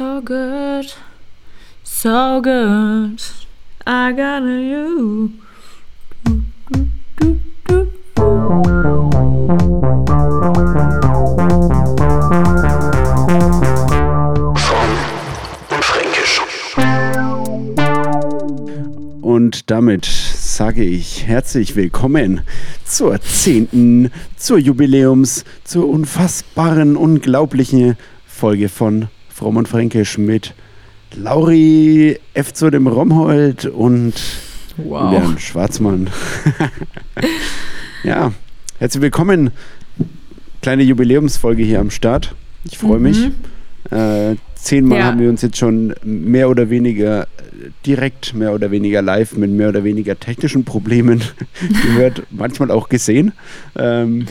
So good, so good. I got you. Und damit sage ich herzlich willkommen zur zehnten, zur Jubiläums, zur unfassbaren, unglaublichen Folge von Fromm und Fränkisch mit Lauri F. zu dem Romhold und Wow. Julian Schwarzmann. ja, herzlich willkommen. Kleine Jubiläumsfolge hier am Start. Ich freue mich. Äh, zehnmal Ja. haben wir uns jetzt schon mehr oder weniger direkt, mehr oder weniger live mit mehr oder weniger technischen Problemen gehört, manchmal auch gesehen. Ähm,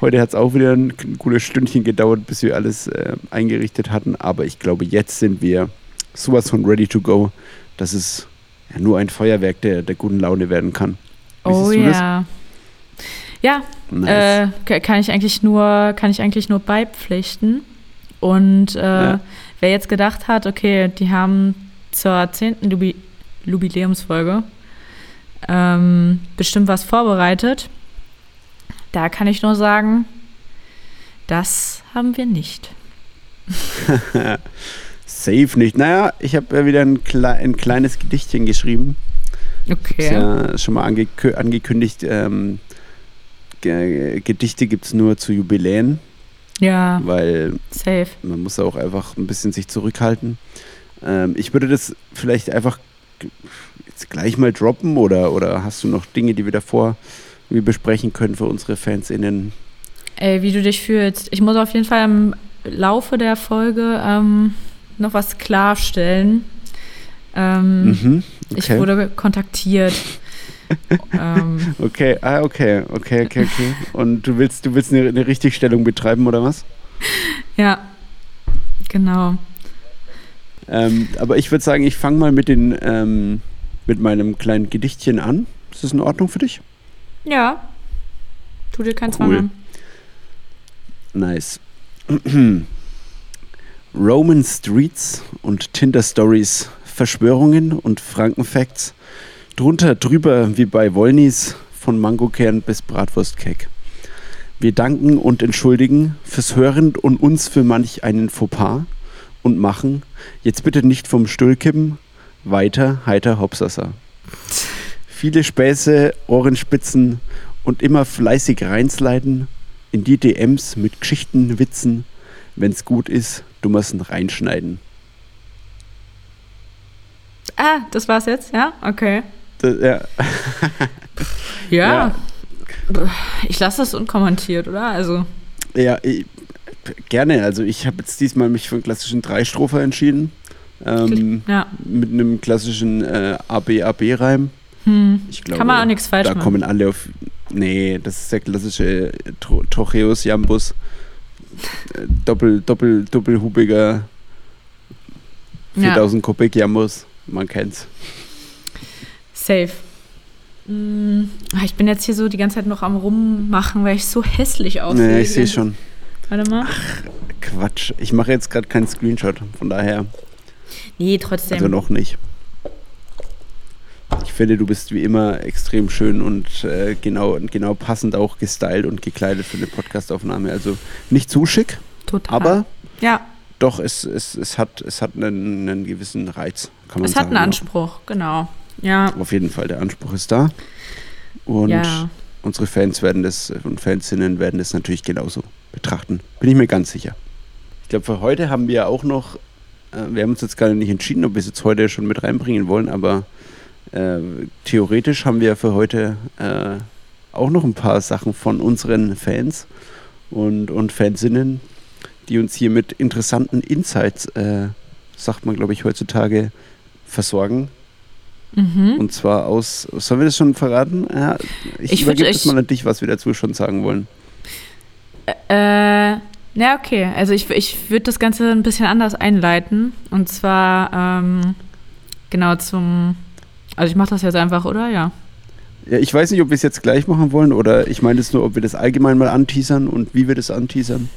heute hat es auch wieder ein, gutes Stündchen gedauert, bis wir alles äh, eingerichtet hatten, aber ich glaube, jetzt sind wir sowas von ready to go, dass es ja, nur ein Feuerwerk der, der guten Laune werden kann. Wie Oh du das? ja. Ja, Nice. äh, ka- kann ich eigentlich nur, kann ich eigentlich nur beipflichten. Und äh, Ja. wer jetzt gedacht hat, okay, die haben zur 10. Jubi Jubiläumsfolge ähm, bestimmt was vorbereitet, da kann ich nur sagen, das haben wir nicht. Safe nicht. Naja, ich habe ja wieder ein, klei ein kleines Gedichtchen geschrieben. Ist Okay. ja schon mal angekü angekündigt. Ähm, Ge Gedichte gibt es nur zu Jubiläen, Ja, weil safe. man muss auch einfach ein bisschen sich zurückhalten. Ähm, ich würde das vielleicht einfach jetzt gleich mal droppen oder, oder hast du noch Dinge, die wir davor wir besprechen können für unsere FansInnen? Ey, wie du dich fühlst. Ich muss auf jeden Fall im Laufe der Folge ähm, noch was klarstellen. Ähm, Mhm. Ich Okay. wurde kontaktiert. ähm, Okay, ah, okay, okay, okay, okay. Und du willst, du willst eine, eine Richtigstellung betreiben oder was? ja, genau. Ähm, aber ich würde sagen, ich fange mal mit, den, ähm, mit meinem kleinen Gedichtchen an. Ist das in Ordnung für dich? Ja. Tu dir keinen Cool. Zwang an. Nice. Roman Streets und Tinder Stories, Verschwörungen und Frankenfacts. Drunter, drüber wie bei Wollnis, von Mangokern bis Bratwurstkeck. Wir danken und entschuldigen fürs Hören und uns für manch einen Fauxpas und machen, jetzt bitte nicht vom Stuhl kippen, weiter heiter Hopsasa. Viele Späße, Ohrenspitzen und immer fleißig reinsliden in die DMs mit Geschichten, Witzen. Wenn's gut ist, du musst ihn reinschneiden. Ah, das war's jetzt? Ja? Okay. Das, ja, Ja. Ich lasse das unkommentiert, oder? Also, ja ich, gerne. Also ich habe jetzt diesmal mich für einen klassischen Dreistropher entschieden. Ähm, ja. mit einem klassischen äh, AB-AB-Reim. Hm. Ich glaube, Kann man auch nichts falsch da machen. kommen alle auf. Nee, das ist der klassische Tro Trocheus Jambus. Äh, Doppel, doppel, doppelhubiger 4000 Kubik Jambus. Man kennt's. Safe. Mm, ah, Ich bin jetzt hier so die ganze Zeit noch am Rummachen, weil ich so hässlich aussehe. Nee, ich sehe schon. Warte mal. Quatsch. Ich mache jetzt gerade keinen Screenshot. Von daher, Nee, trotzdem. also noch nicht. Ich finde, du bist wie immer extrem schön und äh, genau, genau passend auch gestylt und gekleidet für eine Podcastaufnahme. Also nicht zu schick, Total. aber ja, doch, es, es, es hat, es hat einen, einen gewissen Reiz. Kann man es hat sagen, einen ja. Anspruch, genau. Ja, Auf jeden Fall, der Anspruch ist da. Und ja. unsere Fans werden das und Fansinnen werden das natürlich genauso betrachten. Bin ich mir ganz sicher. Ich glaube, für heute haben wir auch noch, äh, wir haben uns jetzt gerade nicht entschieden, ob wir es jetzt heute schon mit reinbringen wollen, aber äh, theoretisch haben wir für heute äh, auch noch ein paar Sachen von unseren Fans und, und Fansinnen, die uns hier mit interessanten Insights, äh, sagt man glaube ich heutzutage, versorgen. Mhm. Und zwar aus, sollen wir das schon verraten? Ja, ich Ich übergebe das ich- mal an dich, was wir dazu schon sagen wollen. Äh, ja, okay. Also ich, ich würde das Ganze ein bisschen anders einleiten. Und zwar ähm, genau zum. Also ich mache das jetzt einfach, oder? Ja. Ja, ich weiß nicht, ob wir es jetzt gleich machen wollen oder ich meine es nur, ob wir das allgemein mal anteasern und wie wir das anteasern.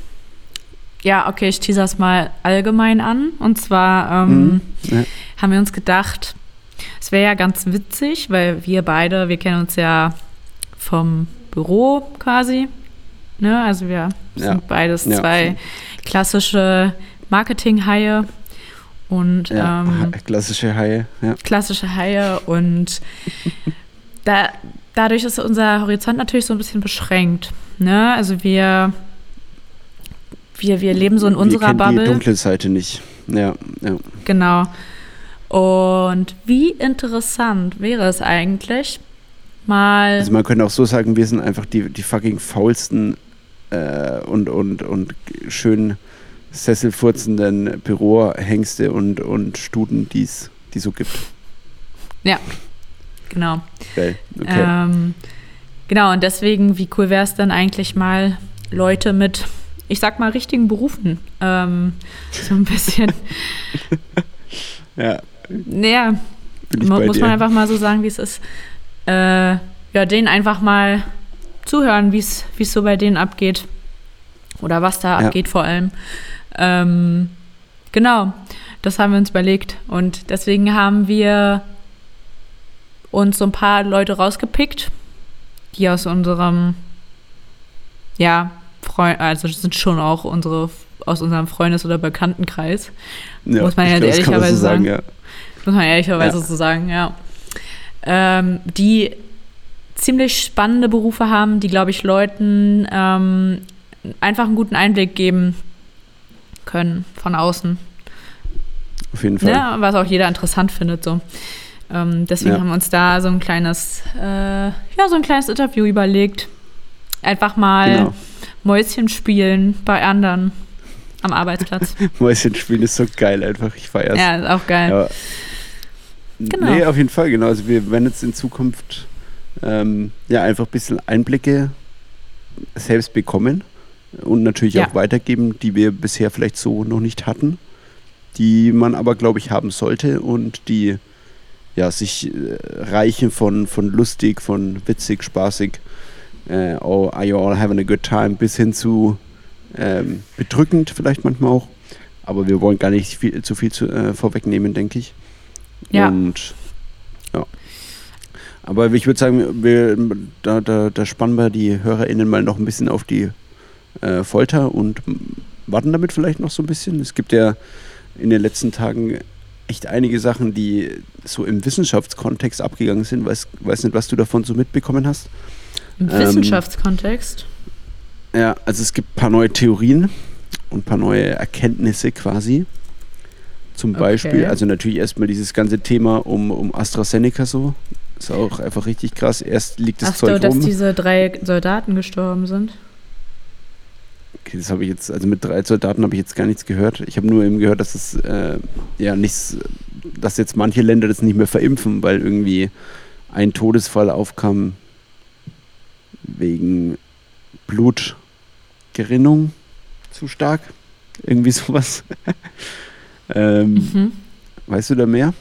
ja, okay, ich teaser es mal allgemein an. Und zwar ähm, Mhm. Ja. haben wir uns gedacht, es wäre ja ganz witzig, weil wir beide, wir kennen uns ja vom Büro quasi. Ne? Also wir Ja. sind beides Ja, zwei klassische Marketing-Haie und Ja, ähm, klassische Haie. Ja. klassische Haie und da, dadurch ist unser Horizont natürlich so ein bisschen beschränkt. Ne? Also wir, wir, wir leben so in unserer Wir Bubble. die dunkle Seite nicht. Ja, ja. Genau. Und wie interessant wäre es eigentlich, mal. Also man könnte auch so sagen, wir sind einfach die, die fucking faulsten äh, und, und, und schön sesselfurzenden Bürohengste und, und Studen, die es die so gibt. genau. Geil. Okay. Ähm, genau, und deswegen, wie cool wäre es dann eigentlich mal, Leute mit, ich sag mal, richtigen Berufen ähm, so ein bisschen. ja, naja, mu muss dir. man einfach mal so sagen, wie es ist. Äh, ja, denen einfach mal zuhören, wie es wie es so bei denen abgeht. Oder was da Ja. abgeht vor allem. Ähm, genau, das haben wir uns überlegt. Und deswegen haben wir uns so ein paar Leute rausgepickt, die aus unserem, ja, Freund, also das sind schon auch unsere aus unserem Freundes- oder Bekanntenkreis. ja, muss man ja glaub, ehrlicherweise so sagen. sagen. Ja. Muss man ehrlicherweise Ja. so sagen, ja. Ähm, die ziemlich spannende Berufe haben, die, glaube ich, Leuten ähm, einfach einen guten Einblick geben können von außen. Auf jeden Fall. Ne? Was auch jeder interessant findet. So. Ähm, deswegen Ja. haben wir uns da so ein kleines, äh, ja, so ein kleines Interview überlegt. Einfach mal Genau. Mäuschen spielen bei anderen am Arbeitsplatz. Mäuschen spielen ist so geil einfach. Ich feier's. ja, ist auch geil. Ja. Genau. Nee, auf jeden Fall, genau. Also wir werden jetzt in Zukunft ähm, ja einfach ein bisschen Einblicke selbst bekommen und natürlich Ja. auch weitergeben, die wir bisher vielleicht so noch nicht hatten, die man aber, glaube ich, haben sollte und die ja sich äh, reichen von, von lustig, von witzig, spaßig, äh, oh, are you all having a good time, bis hin zu ähm, bedrückend vielleicht manchmal auch. Aber wir wollen gar nicht viel, zu viel zu, äh, vorwegnehmen, denke ich. Ja. Und ja. Aber ich würde sagen, wir, da, da, da spannen wir die HörerInnen mal noch ein bisschen auf die äh, Folter und warten damit vielleicht noch so ein bisschen. Es gibt ja in den letzten Tagen echt einige Sachen, die so im Wissenschaftskontext abgegangen sind. Weiß, weiß nicht, was du davon so mitbekommen hast. Im Ähm, Wissenschaftskontext. Ja, also es gibt ein paar neue Theorien und ein paar neue Erkenntnisse quasi. Zum Okay. Beispiel, also natürlich erstmal dieses ganze Thema um, um AstraZeneca so. Ist auch einfach richtig krass. Erst liegt das Ach so, Zeug dass rum. diese drei Soldaten gestorben sind. Okay, das habe ich jetzt, also mit drei Soldaten habe ich jetzt gar nichts gehört. Ich habe nur eben gehört, dass es äh, ja nichts, dass jetzt manche Länder das nicht mehr verimpfen, weil irgendwie ein Todesfall aufkam wegen Blutgerinnung zu stark. Irgendwie sowas. ähm, Mhm. Weißt du da mehr?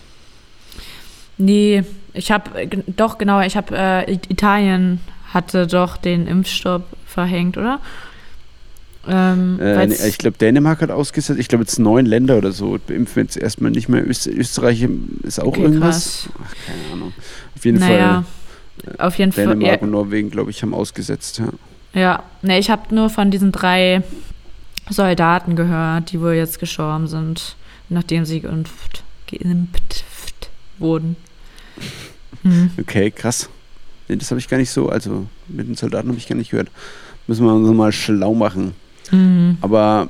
Nee, ich habe, doch genau, ich habe, äh, Italien hatte doch den Impfstopp verhängt, oder? Ähm, Äh, nee, ich glaube, Dänemark hat ausgesetzt. Ich glaube, jetzt neun Länder oder so impfen jetzt erstmal nicht mehr. Öst Österreich ist auch Okay, irgendwas. Ach, keine Ahnung. Auf jeden naja, auf jeden Fall Fall. Dänemark Ja, und Norwegen, glaube ich, haben ausgesetzt. Ja. ja, nee, ich habe nur von diesen drei Soldaten gehört, die wohl jetzt gestorben sind, nachdem sie geimpft, geimpft wurden. Hm. Okay, krass. Nee, das habe ich gar nicht so, also mit den Soldaten habe ich gar nicht gehört. Müssen wir uns mal schlau machen. Mhm. Aber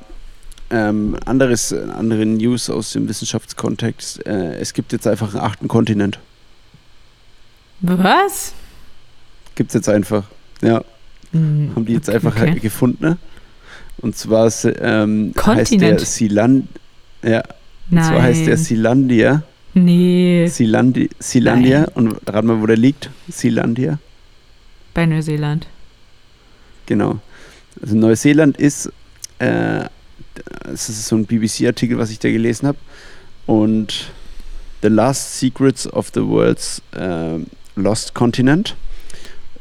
ähm, anderes, andere News aus dem Wissenschaftskontext. Äh, es gibt jetzt einfach einen achten Kontinent. Was? Gibt es jetzt einfach. Ja, Hm, haben die jetzt einfach okay. gefunden. Ne? Und zwar ist, ähm, heißt der? Siland. Ja, und Nein. zwar heißt der Silandia. nee, Silandi, Silandia. Nein. Und rat mal, wo der liegt. Silandia. bei Neuseeland. Genau. Also Neuseeland ist, äh, das ist so ein BBC-Artikel, was ich da gelesen habe. Und The Last Secrets of the World's ähm, Lost Continent.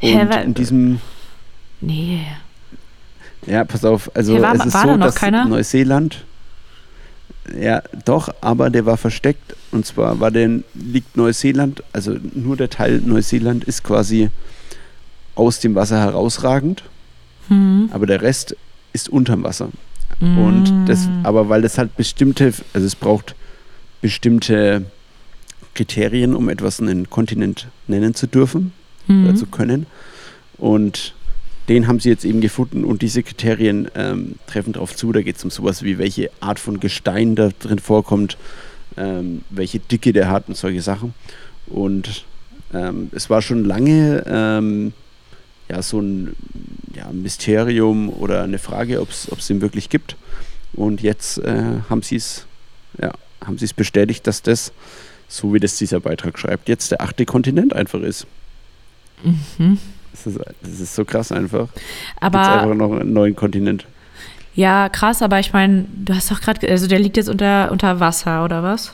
Und Hä, in diesem, Nee. Ja, pass auf. Also Hey, war- es ist war so, da noch dass keiner? Neuseeland. Ja, doch, aber der war versteckt. Und zwar war der, liegt Neuseeland, also nur der Teil Neuseeland ist quasi aus dem Wasser herausragend, Hm. aber der Rest ist unterm Wasser. Und das, aber weil das halt bestimmte, also es braucht bestimmte Kriterien, um etwas einen Kontinent nennen zu dürfen Hm. oder zu können. Und den haben sie jetzt eben gefunden und diese Kriterien ähm, treffen darauf zu. Da geht es um sowas wie, welche Art von Gestein da drin vorkommt, ähm, welche Dicke der hat und solche Sachen. Und ähm, es war schon lange ähm, ja, so ein ja, Mysterium oder eine Frage, ob es den wirklich gibt. Und jetzt äh, haben sie es ja, haben sie es bestätigt, dass das, so wie das dieser Beitrag schreibt, jetzt der achte Kontinent einfach ist. Mhm. Das ist, das ist so krass einfach. Jetzt Aber einfach noch einen neuen Kontinent. ja, krass, aber ich meine, du hast doch gerade, also der liegt jetzt unter, unter Wasser, oder was?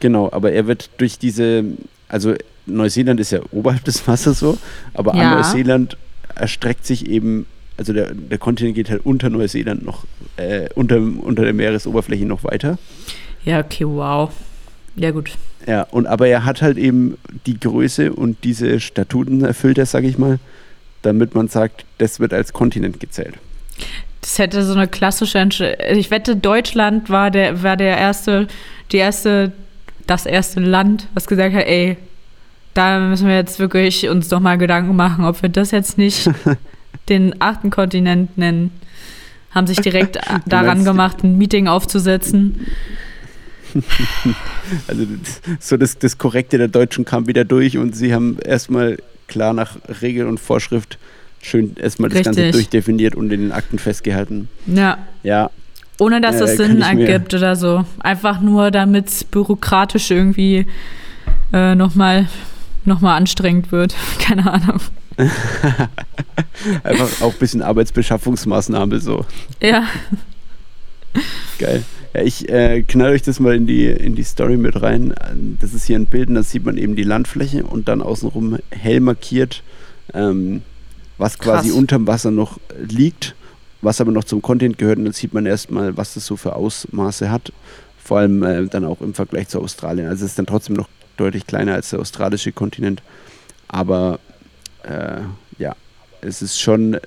Genau, aber er wird durch diese, also Neuseeland ist ja oberhalb des Wassers so, aber Ja. an Neuseeland erstreckt sich eben, also der, der Kontinent geht halt unter Neuseeland noch, äh, unter, unter der Meeresoberfläche noch weiter. Ja, okay, wow. Ja, gut. Ja, und aber er hat halt eben die Größe und diese Statuten erfüllt er, sag ich mal, damit man sagt, das wird als Kontinent gezählt. Das hätte so eine klassische Entscheidung. Ich wette, Deutschland war der, war der erste, die erste, das erste Land, was gesagt hat, ey, da müssen wir jetzt wirklich uns doch mal Gedanken machen, ob wir das jetzt nicht den achten Kontinent nennen. Haben sich direkt daran gemacht, ein Meeting aufzusetzen. Also so das, das Korrekte der Deutschen kam wieder durch und sie haben erstmal klar nach Regel und Vorschrift schön erstmal das Ganze durchdefiniert und in den Akten festgehalten. Ja, Ja, ohne dass Äh, das kann Sinn ergibt oder so. Einfach nur, damit es bürokratisch irgendwie äh, nochmal noch mal anstrengend wird. Keine Ahnung. einfach auch ein bisschen Arbeitsbeschaffungsmaßnahme so. Ja. Geil. Ja, ich äh, knall euch das mal in die, in die Story mit rein. Das ist hier ein Bild und da sieht man eben die Landfläche und dann außenrum hell markiert, ähm, was quasi Krass. unterm Wasser noch liegt, was aber noch zum Kontinent gehört. Und dann sieht man erstmal, was das so für Ausmaße hat. Vor allem äh, dann auch im Vergleich zu Australien. Also es ist dann trotzdem noch deutlich kleiner als der australische Kontinent. Aber äh, ja, es ist schon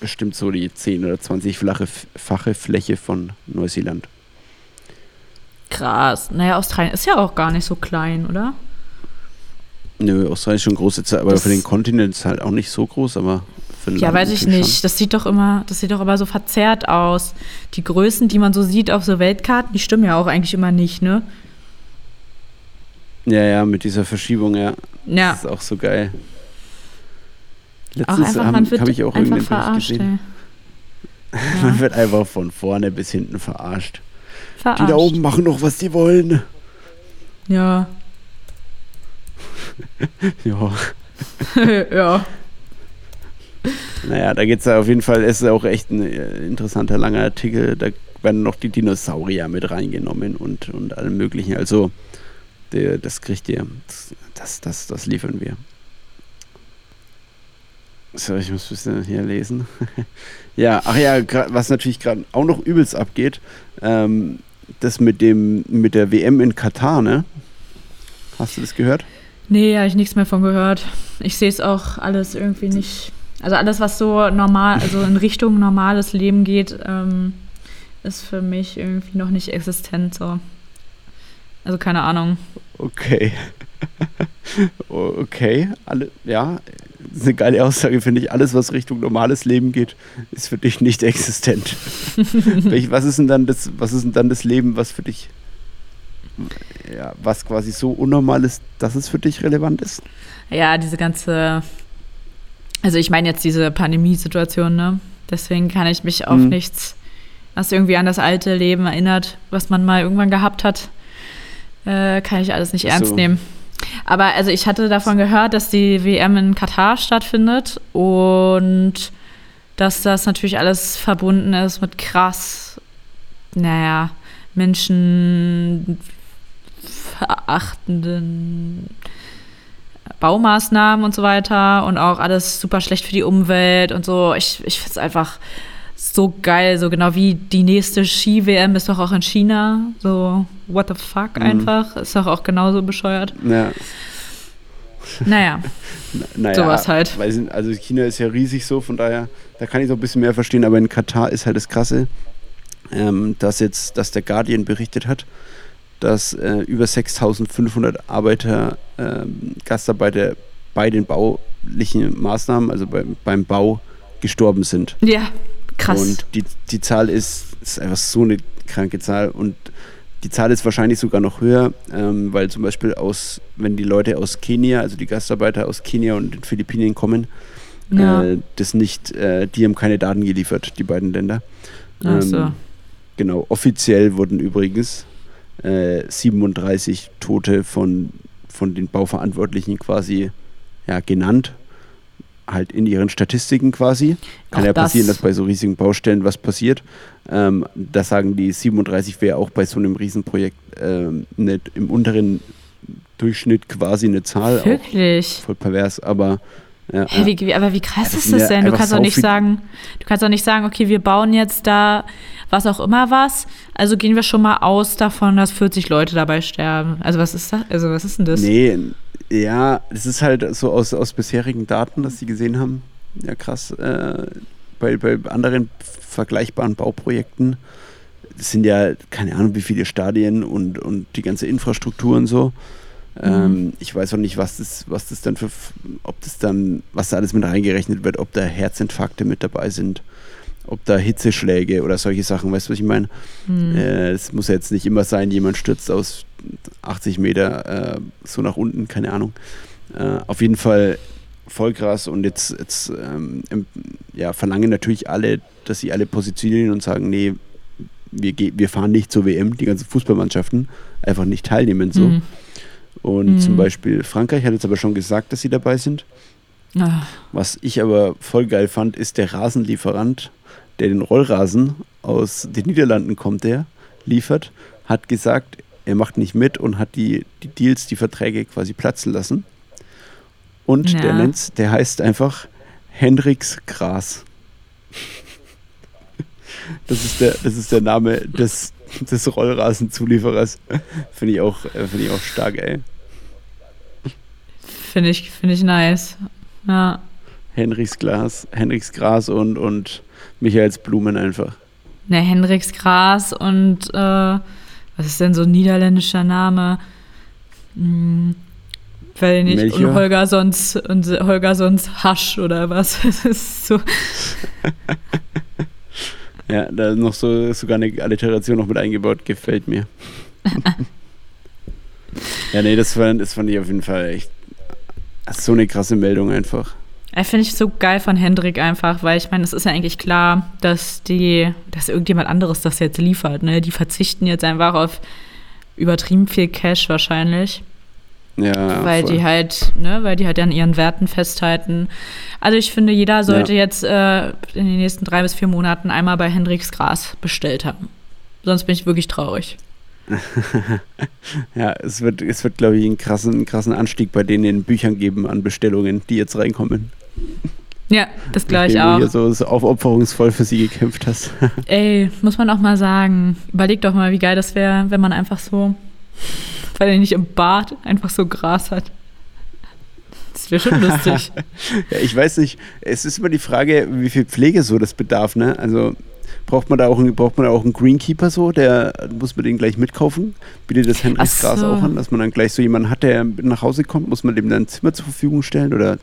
bestimmt so die 10 oder 20 flache, fache Fläche von Neuseeland. Krass. Naja, Australien ist ja auch gar nicht so klein, oder? Nö, Australien ist schon große Zeit, aber Das- für den Kontinent ist halt auch nicht so groß, aber für ein Ja, Land weiß ich nicht. Das sieht doch immer, das sieht doch immer so verzerrt aus. Die Größen, die man so sieht auf so Weltkarten, die stimmen ja auch eigentlich immer nicht, ne? Ja, ja, mit dieser Verschiebung, ja. Ja. Das ist auch so geil. Letztens habe hab ich auch irgendeinen Bericht verarscht, gesehen. ey. Man Ja, wird einfach von vorne bis hinten verarscht. Die verarscht. da oben machen doch, was die wollen. Ja. Ja. ja. Naja, da geht es ja auf jeden Fall, es ist auch echt ein äh, interessanter, langer Artikel. Da werden noch die Dinosaurier mit reingenommen und, und allem möglichen. Also, der, das kriegt ihr. Das, das, das, liefern wir. So, ich muss ein bisschen hier lesen. ja, ach ja, was natürlich gerade auch noch übelst abgeht, ähm, das mit dem mit der WM in Katar, ne? Hast du das gehört? Nee, habe ich nichts mehr von gehört. Ich sehe es auch alles irgendwie nicht. Also alles, was so normal, also in Richtung normales Leben geht, ähm, ist für mich irgendwie noch nicht existent. So. Also keine Ahnung. Okay. Okay, alle, ja, das ist eine geile Aussage, finde ich. Alles, was Richtung normales Leben geht, ist für dich nicht existent. Was ist denn dann das, was ist denn dann das Leben, was für dich, ja, was quasi so unnormal ist, dass es für dich relevant ist? Ja, diese ganze, also ich meine jetzt diese Pandemiesituation, ne? Deswegen kann ich mich auf Mhm. nichts, was irgendwie an das alte Leben erinnert, was man mal irgendwann gehabt hat, äh, kann ich alles nicht ernst So. nehmen. Aber also ich hatte davon gehört, dass die WM in Katar stattfindet und dass das natürlich alles verbunden ist mit krass, naja, Menschen verachtenden Baumaßnahmen und so weiter und auch alles super schlecht für die Umwelt und so. Ich, ich finde es einfach so geil, so genau wie die nächste Ski-WM ist doch auch in China. So, what the fuck mhm. einfach. Ist doch auch genauso bescheuert. Ja. Naja. naja, sowas halt. Weil, also China ist ja riesig so, von daher, da kann ich so ein bisschen mehr verstehen, aber in Katar ist halt das Krasse, ähm, dass jetzt, dass der Guardian berichtet hat, dass äh, über 6500 Arbeiter, äh, Gastarbeiter bei den baulichen Maßnahmen, also bei, beim Bau, gestorben sind. Ja, krass. Und die, die Zahl ist, ist einfach so eine kranke Zahl und die Zahl ist wahrscheinlich sogar noch höher, ähm, weil zum Beispiel aus, wenn die Leute aus Kenia, also die Gastarbeiter aus Kenia und den Philippinen kommen, ja. äh, das nicht, äh, die haben keine Daten geliefert, die beiden Länder. Ähm, so. Genau, offiziell wurden übrigens äh, 37 Tote von, von den Bauverantwortlichen quasi ja, genannt halt in ihren Statistiken quasi. Kann auch ja passieren, das dass bei so riesigen Baustellen was passiert. Ähm, das sagen die 37 wäre auch bei so einem Riesenprojekt ähm, nicht im unteren Durchschnitt quasi eine Zahl. Wirklich? voll pervers, aber ja, hey, wie, aber wie krass ja, ist das denn? Du kannst doch nicht sagen, du kannst doch nicht sagen, okay, wir bauen jetzt da was auch immer was. Also gehen wir schon mal aus davon, dass 40 Leute dabei sterben. Also was ist das? Also was ist denn das? Nee, ja, das ist halt so aus, aus bisherigen Daten, dass sie gesehen haben. Ja, krass. Äh, bei, bei anderen vergleichbaren Bauprojekten das sind ja keine Ahnung, wie viele Stadien und, und die ganze Infrastruktur und so. Mhm. Ähm, ich weiß auch nicht, was das, was das dann für, ob das dann, was da alles mit reingerechnet wird, ob da Herzinfarkte mit dabei sind, ob da Hitzeschläge oder solche Sachen, weißt du, was ich meine? Mhm. Äh, es muss ja jetzt nicht immer sein, jemand stürzt aus 80 Meter äh, so nach unten, keine Ahnung. Äh, auf jeden Fall voll krass und jetzt, jetzt ähm, ja, verlangen natürlich alle, dass sie alle positionieren und sagen, nee, wir, wir fahren nicht zur WM, die ganzen Fußballmannschaften einfach nicht teilnehmen so. Mhm. Und mhm. zum Beispiel Frankreich hat jetzt aber schon gesagt, dass sie dabei sind. Ach. Was ich aber voll geil fand, ist der Rasenlieferant, der den Rollrasen aus den Niederlanden kommt, der liefert, hat gesagt, er macht nicht mit und hat die, die Deals, die Verträge quasi platzen lassen. Und ja. der nennt's, der heißt einfach Hendrix Gras. Das ist der, das ist der Name des, des Rollrasenzulieferers. Finde ich, auch, äh, find ich auch stark, ey. Finde ich, find ich nice. Ja. Henrichs Glas, Henrichs Gras und, und Michaels Blumen einfach. Ne, Henrichs Gras und äh, was ist denn so ein niederländischer Name? Hm, weil nicht. Melchior? Und Holger sonst und Holger sonst Hasch oder was? Das ist so. ja, da noch so sogar eine Alliteration noch mit eingebaut, gefällt mir. ja, nee, das fand, das fand ich auf jeden Fall echt so eine krasse Meldung einfach. Ja, Finde ich so geil von Hendrik einfach, weil ich meine, es ist ja eigentlich klar, dass die, dass irgendjemand anderes das jetzt liefert. Ne? Die verzichten jetzt einfach auf übertrieben viel Cash wahrscheinlich. Ja. Weil voll. die halt, ne, weil die halt an ihren Werten festhalten. Also ich finde, jeder sollte ja. jetzt äh, in den nächsten drei bis vier Monaten einmal bei Hendriks Gras bestellt haben. Sonst bin ich wirklich traurig. ja, es wird, es wird glaube ich, einen krassen, einen krassen Anstieg bei denen in Büchern geben an Bestellungen, die jetzt reinkommen. Ja, das gleich auch. Du hier so, so aufopferungsvoll für sie gekämpft hast. Ey, muss man auch mal sagen. Überleg doch mal, wie geil das wäre, wenn man einfach so, weil er nicht im Bad einfach so Gras hat. Das wäre schon lustig. ja, ich weiß nicht, es ist immer die Frage, wie viel Pflege so das bedarf, ne? Also Braucht man da auch einen, braucht man da auch einen Greenkeeper so? Der muss man den gleich mitkaufen? Bietet das Henrys so. Gras auch an, dass man dann gleich so jemanden hat, der nach Hause kommt? Muss man dem dann ein Zimmer zur Verfügung stellen? Oder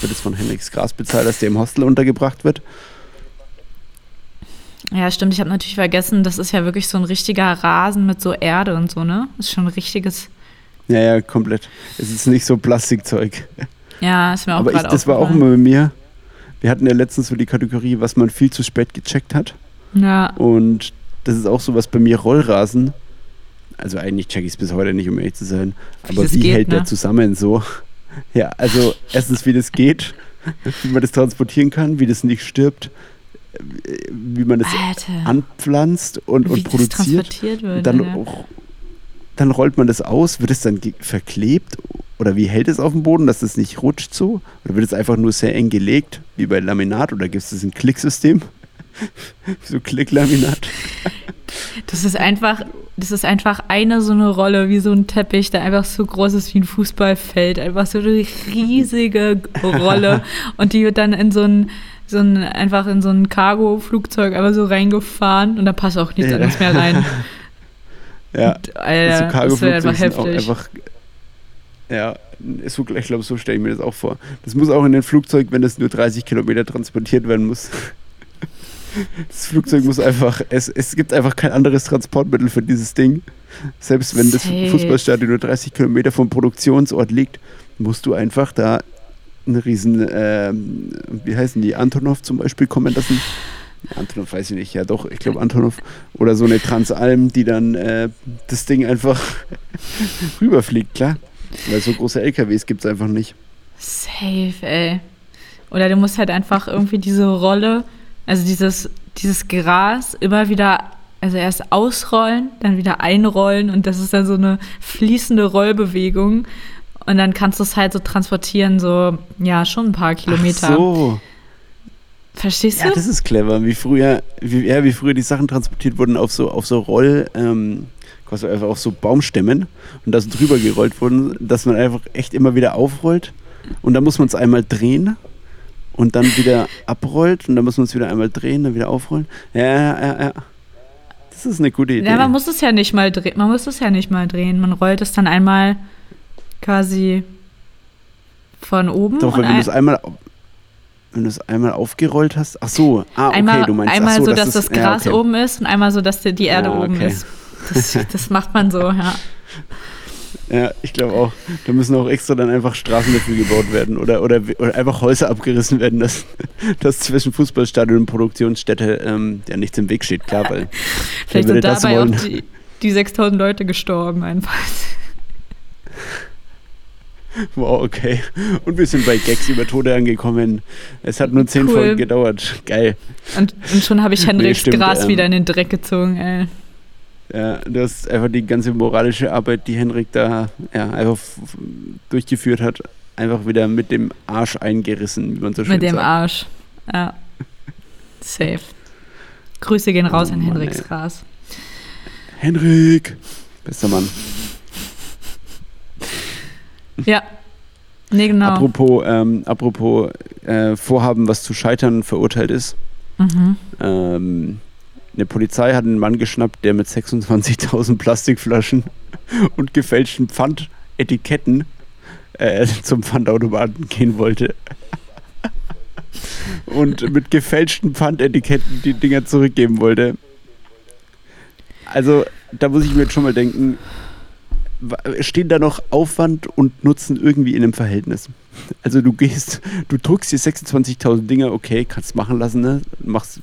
wird es von Henriks Gras bezahlt, dass der im Hostel untergebracht wird? Ja, stimmt. Ich habe natürlich vergessen, das ist ja wirklich so ein richtiger Rasen mit so Erde und so, ne? Das ist schon ein richtiges. Ja, ja, komplett. Es ist nicht so Plastikzeug. Ja, ist mir auch gerade Das war auch immer bei mir. Wir hatten ja letztens so die Kategorie, was man viel zu spät gecheckt hat. Ja. Und das ist auch so was bei mir Rollrasen. Also eigentlich check ich es bis heute nicht, um ehrlich zu sein. Aber wie, wie geht, hält ne? der zusammen so? Ja, also erstens, wie das geht, wie man das transportieren kann, wie das nicht stirbt, wie man das Alter. anpflanzt und, und produziert. Wird, dann, ja. dann rollt man das aus, wird es dann verklebt oder wie hält es auf dem Boden, dass es nicht rutscht so? Oder wird es einfach nur sehr eng gelegt, wie bei Laminat? Oder gibt es ein Klicksystem? so Klicklaminat? Das ist einfach, das ist einfach eine so eine Rolle, wie so ein Teppich, der einfach so groß ist wie ein Fußballfeld. Einfach so eine riesige Rolle. Und die wird dann in so ein, so ein einfach in so ein Cargo-Flugzeug einfach so reingefahren und da passt auch nichts Ja. anderes mehr rein. Ja, Und, Alter, so das Cargo-Flugzeuge einfach sind auch einfach. Ja, so, ich glaube, so stelle ich mir das auch vor. Das muss auch in ein Flugzeug, wenn es nur 30 Kilometer transportiert werden muss. Das Flugzeug muss einfach, es, es gibt einfach kein anderes Transportmittel für dieses Ding. Selbst wenn das. Fußballstadion nur 30 Kilometer vom Produktionsort liegt, musst du einfach da einen riesen, ähm, wie heißen die, Antonov zum Beispiel kommen lassen. Antonov weiß ich nicht, ja doch, ich glaube Antonov. Oder so eine Transalm, die dann äh, das Ding einfach rüberfliegt, klar. Weil so große LKWs gibt es einfach nicht. Safe, ey. Oder du musst halt einfach irgendwie diese Rolle, also dieses, dieses Gras immer wieder, also erst ausrollen, dann wieder einrollen und das ist dann so eine fließende Rollbewegung. Und dann kannst du es halt so transportieren, so, ja, schon ein paar Kilometer. Ach so. Verstehst Ja, du? das ist clever. Wie früher, wie, ja, wie früher die Sachen transportiert wurden auf so, auf so Roll, ähm, quasi einfach auf so Baumstämmen und da so drüber gerollt wurden, dass man einfach echt immer wieder aufrollt und dann muss man es einmal drehen und dann wieder abrollt und dann muss man es wieder einmal drehen, dann wieder aufrollen. Ja, ja, ja, ja. Das ist eine gute Idee. Ja, man muss es ja nicht mal drehen. Man muss es ja nicht mal drehen. Man rollt es dann einmal quasi von oben. Doch, weil wenn du es einmal, wenn du es einmal aufgerollt hast, ach so, ah, okay, einmal, du meinst, einmal ach so, so, dass dass das es- ja, Gras okay. oben ist und einmal so, dass die Erde oben okay. ist. Das, das macht man so, ja. Ja, ich glaube auch. Da müssen auch extra dann einfach Straßen dafür gebaut werden oder, oder, oder einfach Häuser abgerissen werden, dass, dass zwischen Fußballstadion und Produktionsstätte ähm, ja nichts im Weg steht, klar, weil Vielleicht sind dabei auch die, die 6000 Leute gestorben einfach. wow, okay. Und wir sind bei Gags über Tode angekommen. Es hat nur zehn Cool. Folgen gedauert. Geil. Und, und schon habe ich Henriks stimmt, Gras ähm, wieder in den Dreck gezogen, ey. Ja, du hast einfach die ganze moralische Arbeit, die Henrik da ja, einfach durchgeführt hat, einfach wieder mit dem Arsch eingerissen, wie man so schön Mit dem sagt. Arsch. Ja. Safe. Grüße gehen raus Oh an Mann, Henriks ey. Gras. Henrik! Bester Mann. Ja. Nee, genau. Apropos, ähm, apropos äh, Vorhaben, was zu scheitern verurteilt ist. Mhm. Ähm, eine Polizei hat einen Mann geschnappt, der mit 26.000 Plastikflaschen und gefälschten Pfandetiketten äh, zum Pfandautomaten gehen wollte. und mit gefälschten Pfandetiketten die Dinger zurückgeben wollte. Also, da muss ich mir jetzt schon mal denken, stehen da noch Aufwand und Nutzen irgendwie in einem Verhältnis? Also du gehst, du druckst dir 26.000 Dinger, okay, kannst machen lassen, ne? Machst,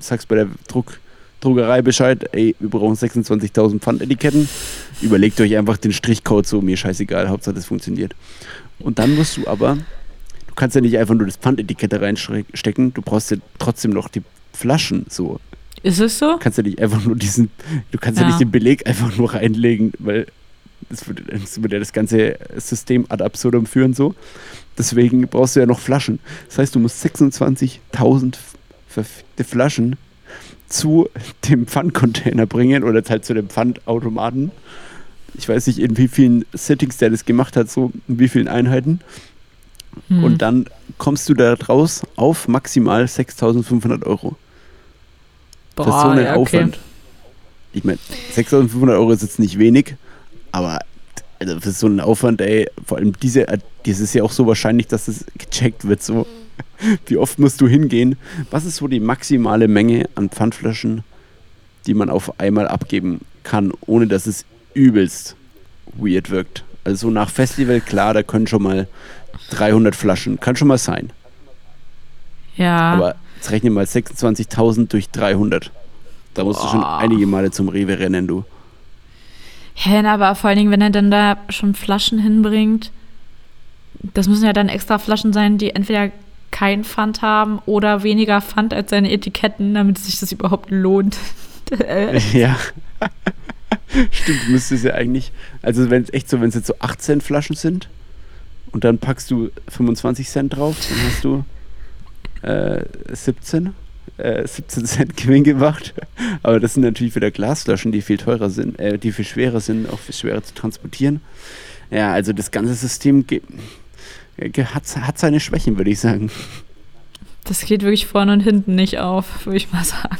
sagst bei der Druck, Druckerei Bescheid, ey, wir brauchen 26.000 Pfandetiketten. Überlegt euch einfach den Strichcode so, mir scheißegal, Hauptsache das funktioniert. Und dann musst du aber, du kannst ja nicht einfach nur das Pfandetikett da reinstecken, du brauchst ja trotzdem noch die Flaschen so. Ist es so? Du kannst ja nicht einfach nur diesen, du kannst ja, Ja. nicht den Beleg einfach nur reinlegen, weil das würde, das würde ja das ganze System ad absurdum führen so. Deswegen brauchst du ja noch Flaschen. Das heißt, du musst 26.000 verfickte Flaschen zu dem Pfandcontainer bringen oder halt zu dem Pfandautomaten. Ich weiß nicht, in wie vielen Settings der das gemacht hat, so in wie vielen Einheiten. Hm. Und dann kommst du da raus auf maximal 6.500 Euro. Boah, das ist so ein ja, okay. Aufwand. Ich meine, 6.500 Euro ist jetzt nicht wenig, aber also für so einen Aufwand, ey, vor allem diese, äh, das ist ja auch so wahrscheinlich, dass es gecheckt wird, so. Wie oft musst du hingehen? Was ist so die maximale Menge an Pfandflaschen, die man auf einmal abgeben kann, ohne dass es übelst weird wirkt? Also so nach Festival, klar, da können schon mal 300 Flaschen, kann schon mal sein. Ja. Aber jetzt rechne mal 26.000 durch 300. Da musst du schon Boah. einige Male zum Rewe rennen, du. Hä, na, aber vor allen Dingen, wenn er dann da schon Flaschen hinbringt, das müssen ja dann extra Flaschen sein, die entweder kein Pfand haben oder weniger Pfand als seine Etiketten, damit sich das überhaupt lohnt. Ja. Stimmt, müsste es ja eigentlich. Also, wenn es echt so, wenn es jetzt so 18 Flaschen sind, und dann packst du 25 Cent drauf, dann hast du äh, 17, äh, 17 Cent Gewinn gemacht. Aber das sind natürlich wieder Glasflaschen, die viel teurer sind, äh, die viel schwerer sind, auch viel schwerer zu transportieren. Ja, also das ganze System hat, hat seine Schwächen, würde ich sagen. Das geht wirklich vorne und hinten nicht auf, würde ich mal sagen.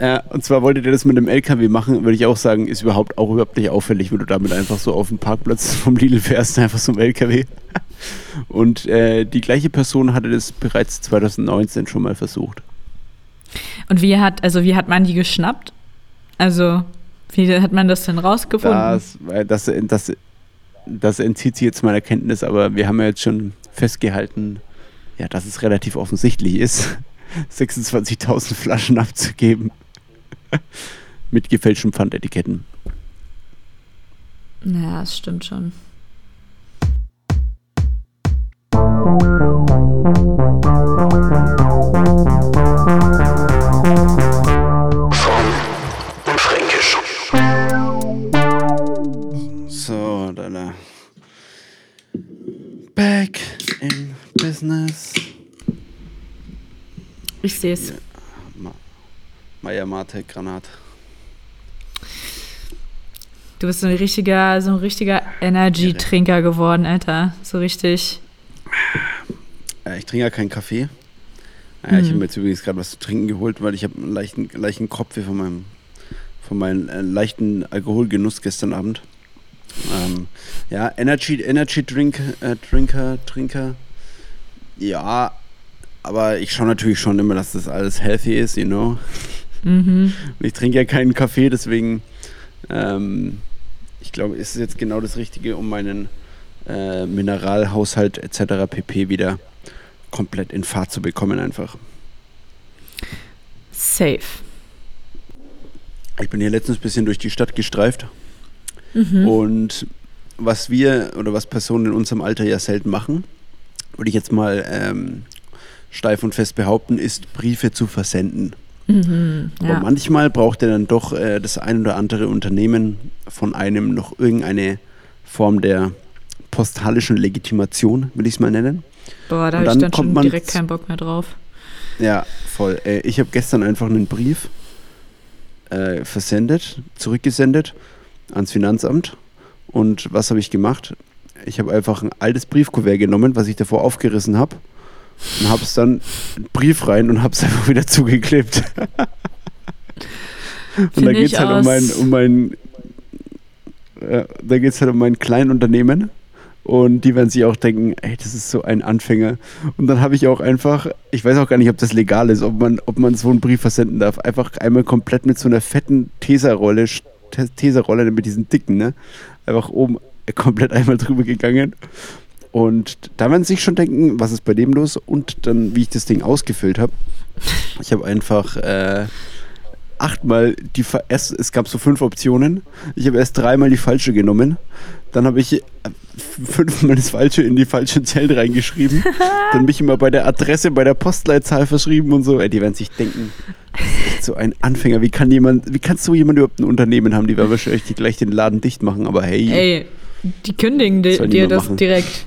Ja, und zwar wolltet ihr das mit dem LKW machen, würde ich auch sagen, ist überhaupt auch überhaupt nicht auffällig, wenn du damit einfach so auf dem Parkplatz vom Lidl fährst, einfach so ein LKW. Und äh, die gleiche Person hatte das bereits 2019 schon mal versucht. Und wie hat, also wie hat man die geschnappt? Also, wie hat man das denn rausgefunden? Das, das, das, das entzieht sich jetzt meiner Kenntnis, aber wir haben ja jetzt schon festgehalten, ja, dass es relativ offensichtlich ist, 26.000 Flaschen abzugeben. Mit gefälschten Pfandetiketten. Ja, das stimmt schon. So, Back in business. Ich sehe es. Ja, Maya Mate Granat. Du bist so ein richtiger, so ein richtiger Energy-Trinker geworden, Alter. So richtig. ich trinke ja keinen Kaffee. Naja, hm. Ich habe mir jetzt übrigens gerade was zu trinken geholt, weil ich habe einen leichten, leichten Kopf von meinem, von meinem äh, leichten Alkoholgenuss gestern Abend. Ähm, ja, Energy, Energy Drink, äh, Drinker, Trinker. Ja, aber ich schaue natürlich schon immer, dass das alles healthy ist, you know. Mhm. Ich trinke ja keinen Kaffee, deswegen ähm, ich glaube, ist es jetzt genau das Richtige, um meinen äh, Mineralhaushalt etc. pp. wieder komplett in Fahrt zu bekommen einfach. Safe. Ich bin hier letztens ein bisschen durch die Stadt gestreift mhm. und was wir oder was Personen in unserem Alter ja selten machen, würde ich jetzt mal ähm, steif und fest behaupten, ist Briefe zu versenden. Mhm, ja. Aber manchmal braucht er dann doch äh, das ein oder andere Unternehmen von einem noch irgendeine Form der postalischen Legitimation, will ich es mal nennen. Boah, da habe ich dann schon direkt keinen Bock mehr drauf. Ja, voll. Äh, ich habe gestern einfach einen Brief äh, versendet, zurückgesendet ans Finanzamt. Und was habe ich gemacht? Ich habe einfach ein altes Briefkuvert genommen, was ich davor aufgerissen habe und hab's dann einen Brief rein und hab's einfach wieder zugeklebt. und da geht's halt um mein, um mein äh, da geht's halt um mein Kleinunternehmen. Und die werden sich auch denken, ey, das ist so ein Anfänger. Und dann habe ich auch einfach, ich weiß auch gar nicht, ob das legal ist, ob man, ob man so einen Brief versenden darf, einfach einmal komplett mit so einer fetten Tesa-Rolle, Tesa-Rolle mit diesen dicken, ne? Einfach oben komplett einmal drüber gegangen und da werden sie sich schon denken, was ist bei dem los? Und dann, wie ich das Ding ausgefüllt habe, ich habe einfach äh, achtmal die, erst, es gab so fünf Optionen. Ich habe erst dreimal die falsche genommen. Dann habe ich äh, fünfmal das Falsche in die falsche Zelt reingeschrieben. dann mich immer bei der Adresse, bei der Postleitzahl verschrieben und so. Ey, die werden sich denken, so ein Anfänger. Wie kann jemand, wie kannst du jemand überhaupt ein Unternehmen haben? Die werden wahrscheinlich gleich den Laden dicht machen, aber hey. Ey, die kündigen dir das machen. direkt.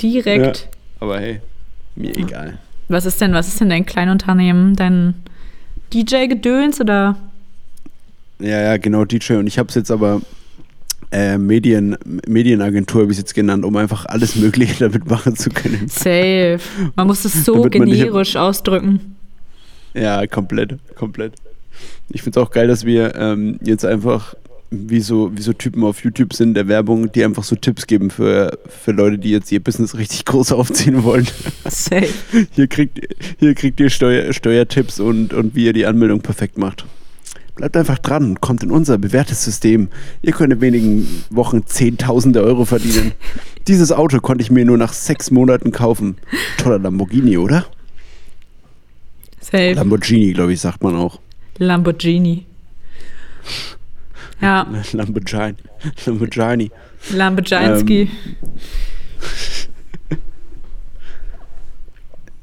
Direkt. Ja, aber hey, mir egal. Was ist denn, was ist denn dein Kleinunternehmen? Dein DJ-Gedöns oder? Ja, ja, genau, DJ. Und ich habe es jetzt aber äh, Medien, Medienagentur, ich es jetzt genannt, um einfach alles Mögliche damit machen zu können. Safe. Man muss es so generisch ausdrücken. Ja, komplett, komplett. Ich finde es auch geil, dass wir ähm, jetzt einfach wie so, wie so Typen auf YouTube sind der Werbung, die einfach so Tipps geben für, für Leute, die jetzt ihr Business richtig groß aufziehen wollen. Safe. Hier kriegt, hier kriegt ihr Steuer, Steuertipps und, und wie ihr die Anmeldung perfekt macht. Bleibt einfach dran, kommt in unser bewährtes System. Ihr könnt in wenigen Wochen Zehntausende Euro verdienen. Dieses Auto konnte ich mir nur nach sechs Monaten kaufen. Toller Lamborghini, oder? Safe. Lamborghini, glaube ich, sagt man auch. Lamborghini. Ja. Lamborghini. Lamborghini. Lamborghini.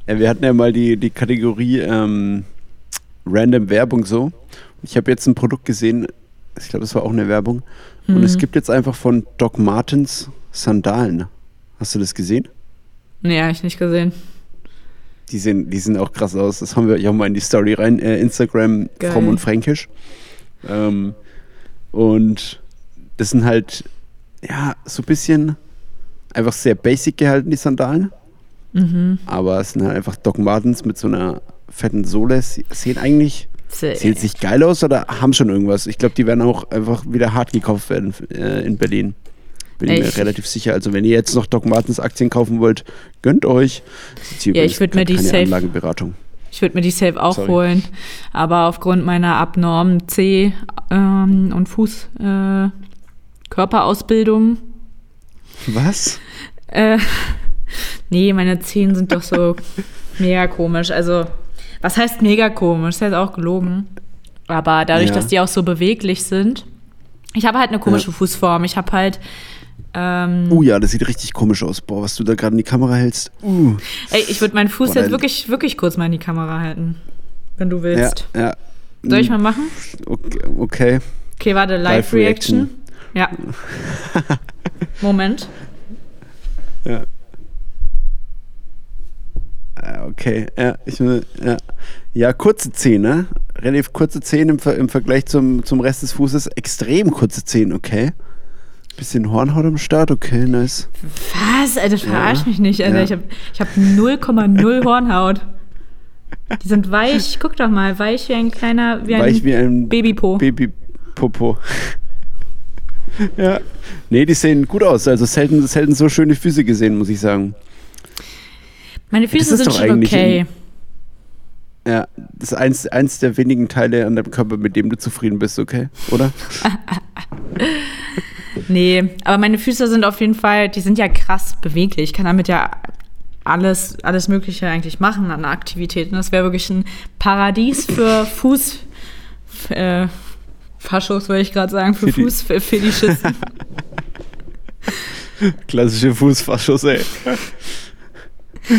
Ähm, wir hatten ja mal die, die Kategorie ähm, Random Werbung so. Ich habe jetzt ein Produkt gesehen, ich glaube, das war auch eine Werbung. Mhm. Und es mhm. gibt jetzt einfach von Doc Martens Sandalen. Hast du das gesehen? Nee, habe ich nicht gesehen. Die sehen, die sehen auch krass aus. Das haben wir ja mal in die Story rein. Äh, Instagram Geil. fromm und fränkisch. Ähm, und das sind halt, ja, so ein bisschen einfach sehr basic gehalten, die Sandalen. Mhm. Aber es sind halt einfach Doc Martens mit so einer fetten Sohle. Sie sehen eigentlich, Se- sehen nicht geil aus oder haben schon irgendwas. Ich glaube, die werden auch einfach wieder hart gekauft werden äh, in Berlin. Bin ich mir relativ sicher. Also wenn ihr jetzt noch Doc Martens Aktien kaufen wollt, gönnt euch. Ja, ich übrigens würd mir die safe- Anlageberatung. Ich würde mir die safe auch Sorry. holen. Aber aufgrund meiner abnormen C- ähm, und Fuß äh. Was? Äh, nee, meine Zehen sind doch so mega komisch. Also, was heißt mega komisch? Das heißt auch gelogen. Aber dadurch, Ja. dass die auch so beweglich sind. Ich habe halt eine komische Ja. Fußform. Ich habe halt. Ähm, Uh ja, das sieht richtig komisch aus. Boah, was du da gerade in die Kamera hältst. Uh. ey, ich würde meinen Fuß Boah, jetzt wirklich, wirklich kurz mal in die Kamera halten. Wenn du Ja, willst. ja. Soll ich mal machen? Okay. okay. Okay, warte, Live-Reaction. Ja. Moment. Ja. Ah, Okay, ja, ich, ja. ja, kurze Zehen, ne? Relativ kurze Zehen im, Ver im Vergleich zum, zum Rest des Fußes. Extrem kurze Zehen, okay. Bisschen Hornhaut am Start, okay, nice. Was? Alter, verarsch Ja. mich nicht, Alter. Ja. Ich habe ich hab 0,0 Hornhaut. Die sind weich. Guck doch mal, weich wie ein kleiner, wie ein Weich wie ein Babypo. Babypopo. ja. Nee, die sehen gut aus. Also selten, selten so schöne Füße gesehen, muss ich sagen. Meine Füße sind schon okay. Ja, das ist eins, eins der wenigen Teile an deinem Körper, mit dem du zufrieden bist, okay? Oder? Nee, aber meine Füße sind auf jeden Fall, die sind ja krass beweglich. Ich kann damit ja alles, alles Mögliche eigentlich machen an Aktivitäten. Das wäre wirklich ein Paradies für Fuß. Äh, Faschos, wollte ich gerade sagen, für Feti- Fußfetischisten. Klassische Fußfaschos, ey.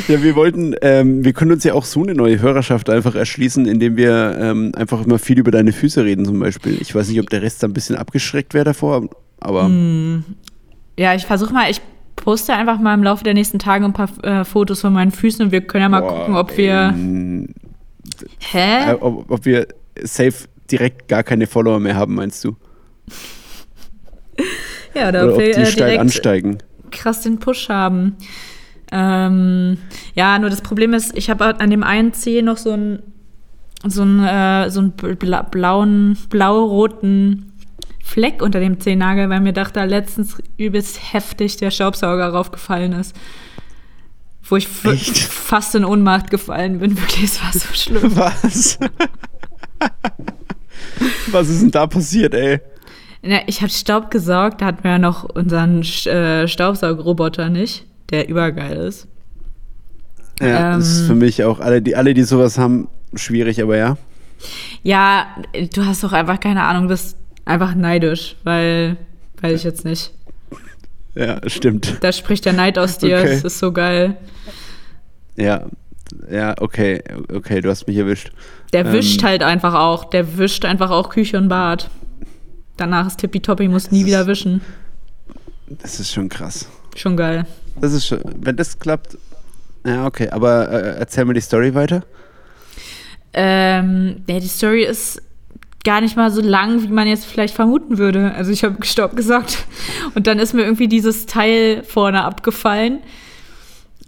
Ja, wir wollten, ähm, wir können uns ja auch so eine neue Hörerschaft einfach erschließen, indem wir ähm, einfach immer viel über deine Füße reden zum Beispiel. Ich weiß nicht, ob der Rest da ein bisschen abgeschreckt wäre davor, aber Hm. Ja, ich versuche mal, ich poste einfach mal im Laufe der nächsten Tage ein paar äh, Fotos von meinen Füßen und wir können ja mal Boah, gucken, ob wir. ähm, Hä? äh, ob, ob wir safe direkt gar keine Follower mehr haben, meinst du? ja, oder, Oder ob ob wir die äh, steil direkt ansteigen? krass den Push haben. Ähm, ja, nur das Problem ist, ich habe an dem einen Zeh noch so einen so einen, äh, so einen bla blauen, blau-roten Fleck unter dem Zehennagel, weil mir dachte letztens übelst heftig der Staubsauger raufgefallen ist. Wo ich Echt? fast in Ohnmacht gefallen bin. Wirklich, es war so schlimm. Was? Was ist denn da passiert, ey? Ja, ich habe Staub gesaugt, da hatten wir ja noch unseren äh, Staubsaugroboter nicht, der übergeil ist. Ja, das ist Ähm. für mich auch alle, die alle, die sowas haben, schwierig, aber ja. Ja, du hast doch einfach keine Ahnung, bist einfach neidisch, weil, weiß ich jetzt nicht. Ja, stimmt. Da spricht der Neid aus dir, Okay. es ist so geil. Ja, ja, okay, okay, du hast mich erwischt. Der Ähm. wischt halt einfach auch, der wischt einfach auch Küche und Bad. Danach ist tippitoppi, muss nie wieder wischen. Das ist schon krass. Schon geil. Das ist schon, wenn das klappt. Ja, okay, aber äh, erzähl mir die Story weiter. Ähm, ja, die Story ist gar nicht mal so lang, wie man jetzt vielleicht vermuten würde. Also ich habe Staub gesagt und dann ist mir irgendwie dieses Teil vorne abgefallen.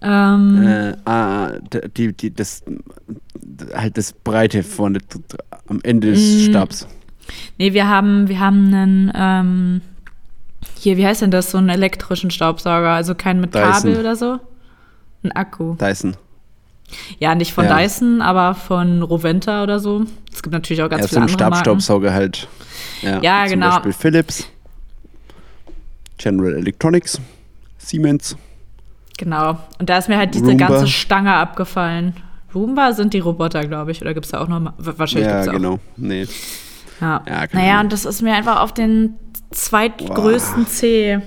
Ähm, Äh, ah, d- die, die, das, halt das Breite vorne am Ende des Mm. Stabs. Nee, wir haben, wir haben einen, ähm, hier, wie heißt denn das, so einen elektrischen Staubsauger, also keinen mit Dyson. Kabel oder so. Ein Akku. Dyson. Ja, nicht von Ja. Dyson, aber von Roventa oder so. Es gibt natürlich auch ganz Ja, so viele ein andere Marken. Stabstaubsauger halt. Ja, Ja, zum genau. Beispiel Philips, General Electronics, Siemens. Genau. Und da ist mir halt diese Roomba. ganze Stange abgefallen. Roomba sind die Roboter, glaube ich. Oder gibt es da auch noch mal? Wahrscheinlich ja, gibt's auch. genau. Nee. Ja. Ja, naja, Ahnung. und das ist mir einfach auf den zweitgrößten Zeh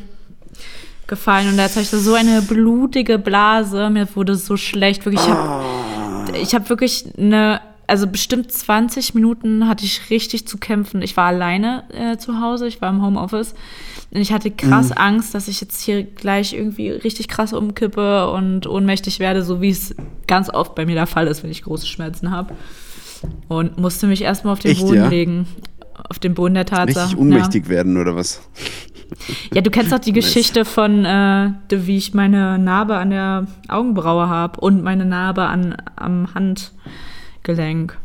gefallen. Und jetzt habe ich da so eine blutige Blase. Mir wurde so schlecht. Wirklich, ich habe Ah. ich hab wirklich eine. also bestimmt 20 Minuten hatte ich richtig zu kämpfen. Ich war alleine äh, zu Hause, ich war im Homeoffice. Und ich hatte krass mhm. Angst, dass ich jetzt hier gleich irgendwie richtig krass umkippe und ohnmächtig werde, so wie es ganz oft bei mir der Fall ist, wenn ich große Schmerzen habe. Und musste mich erstmal auf den Echt, Boden ja? legen. Auf den Boden der Tatsache. Richtig ohnmächtig ja. werden oder was? Ja, du kennst doch die Geschichte von, äh, wie ich meine Narbe an der Augenbraue habe und meine Narbe an, am Handgelenk.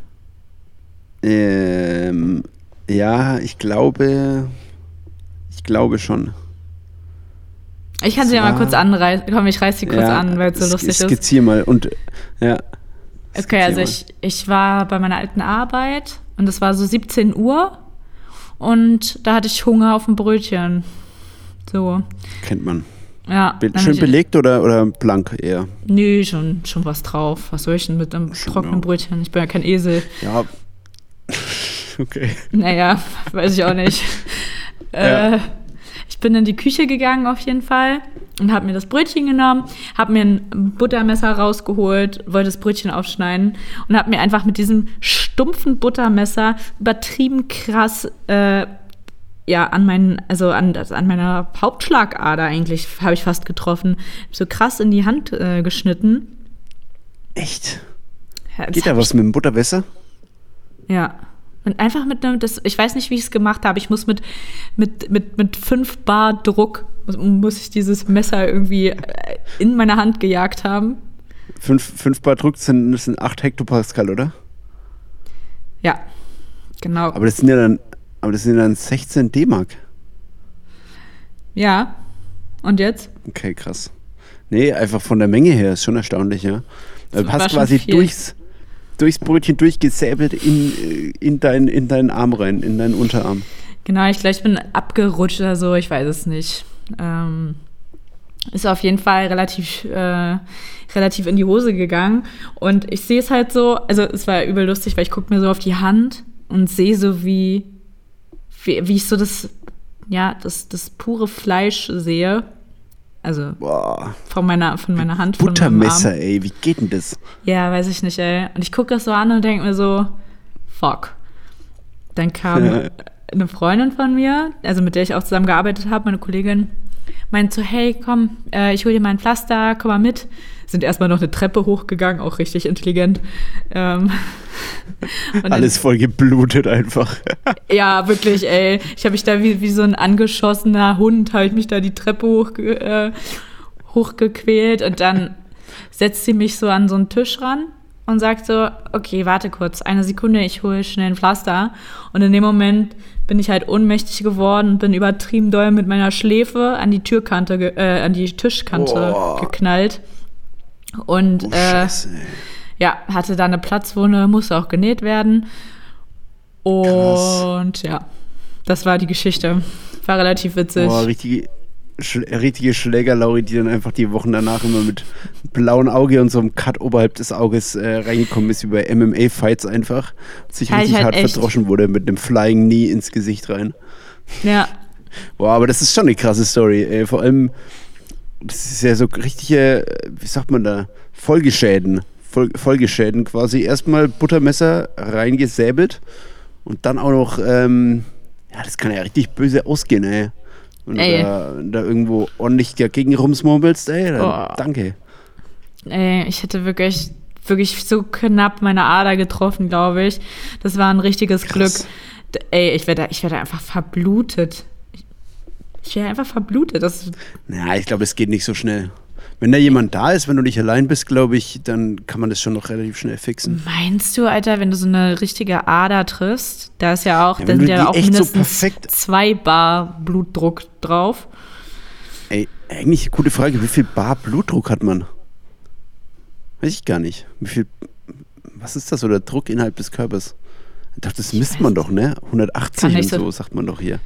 Ähm, ja, ich glaube, ich glaube schon. Ich kann sie ja mal kurz anreißen. Komm, ich reiß sie kurz ja, an, weil es so lustig ist. Skizzier mal und ja. Okay, also ich, ich war bei meiner alten Arbeit und es war so 17 Uhr und da hatte ich Hunger auf ein Brötchen. So. Kennt man. Ja. Be schön belegt oder, oder blank eher? Nö, schon, schon was drauf. Was soll ich denn mit einem schon, trockenen ja. Brötchen? Ich bin ja kein Esel. Ja. okay. Naja, weiß ich auch nicht. ja. Ich bin in die Küche gegangen auf jeden Fall und habe mir das Brötchen genommen, habe mir ein Buttermesser rausgeholt, wollte das Brötchen aufschneiden und habe mir einfach mit diesem stumpfen Buttermesser übertrieben krass äh, ja an meinen also an, an meiner Hauptschlagader eigentlich habe ich fast getroffen, so krass in die Hand äh, geschnitten. Echt? Ja, Geht da was mit dem Buttermesser? Ja. Und einfach mit einem, das, ich weiß nicht, wie ich es gemacht habe. Ich muss mit, mit, mit, mit fünf Bar Druck, muss, muss ich dieses Messer irgendwie äh, in meine Hand gejagt haben. Fünf, fünf Bar Druck sind, sind 8 Hektopascal, oder? Ja, genau. Aber das sind ja dann, aber das sind ja dann 16 D-Mark. Ja. Und jetzt? Okay, krass. Nee, einfach von der Menge her ist schon erstaunlich, ja. Du hast quasi durchs, durchs Brötchen durchgesäbelt in, äh, in, dein, in deinen Arm rein, in deinen Unterarm. Genau, ich glaube, ich bin abgerutscht oder so, ich weiß es nicht. Ähm, ist auf jeden Fall relativ, äh, relativ in die Hose gegangen. Und ich sehe es halt so, also es war übel lustig, weil ich gucke mir so auf die Hand und sehe so, wie, wie, wie ich so das, ja, das, das pure Fleisch sehe also Boah. von meiner, von meiner Hand. Buttermesser, ey, wie geht denn das? Ja, weiß ich nicht, ey. Und ich gucke das so an und denke mir so, fuck. Dann kam eine Freundin von mir, also mit der ich auch zusammen gearbeitet habe, meine Kollegin, meint so, hey, komm, äh, ich hole dir mal ein Pflaster, komm mal mit. Sind erstmal noch eine Treppe hochgegangen, auch richtig intelligent. Ähm, Alles voll geblutet einfach. ja, wirklich, ey. Ich habe mich da wie, wie so ein angeschossener Hund, habe ich mich da die Treppe hoch, äh, hochgequält und dann setzt sie mich so an so einen Tisch ran und sagt so, okay, warte kurz, eine Sekunde, ich hole schnell ein Pflaster. Und in dem Moment bin ich halt ohnmächtig geworden und bin übertrieben doll mit meiner Schläfe an die Türkante, äh, an die Tischkante oh. geknallt. Und oh, äh, ja, hatte da eine Platzwunde, musste auch genäht werden. Und Krass. ja, das war die Geschichte. War relativ witzig. Boah, richtige, richtige Schlägerlauri, die dann einfach die Wochen danach immer mit blauem Auge und so einem Cut oberhalb des Auges äh, reingekommen ist, wie bei MMA-Fights einfach. Und sich richtig halt hart echt. verdroschen wurde mit einem Flying Knee ins Gesicht rein. Ja. Boah, aber das ist schon eine krasse Story. Ey. Vor allem, das ist ja so richtige, wie sagt man da, Folgeschäden. Fol Folgeschäden quasi. Erstmal Buttermesser reingesäbelt und dann auch noch, ähm, ja, das kann ja richtig böse ausgehen, ey. Wenn ey. du da, da, irgendwo ordentlich dagegen rumsmurmelst, ey, dann oh. danke. Ey, ich hätte wirklich, wirklich so knapp meine Ader getroffen, glaube ich. Das war ein richtiges Krass. Glück. Ey, ich werde ich werd einfach verblutet. Ich wäre einfach verblutet. Das ja, ich glaube, es geht nicht so schnell. Wenn da jemand da ist, wenn du nicht allein bist, glaube ich, dann kann man das schon noch relativ schnell fixen. Meinst du, Alter, wenn du so eine richtige Ader triffst, da ist ja auch, ja, dann ja auch mindestens so zwei Bar Blutdruck drauf. Ey, eigentlich gute Frage, wie viel Bar Blutdruck hat man? Weiß ich gar nicht. Wie viel, was ist das, oder Druck innerhalb des Körpers? Ich dachte, das misst man doch, ne? 180 und so, sagt man doch hier.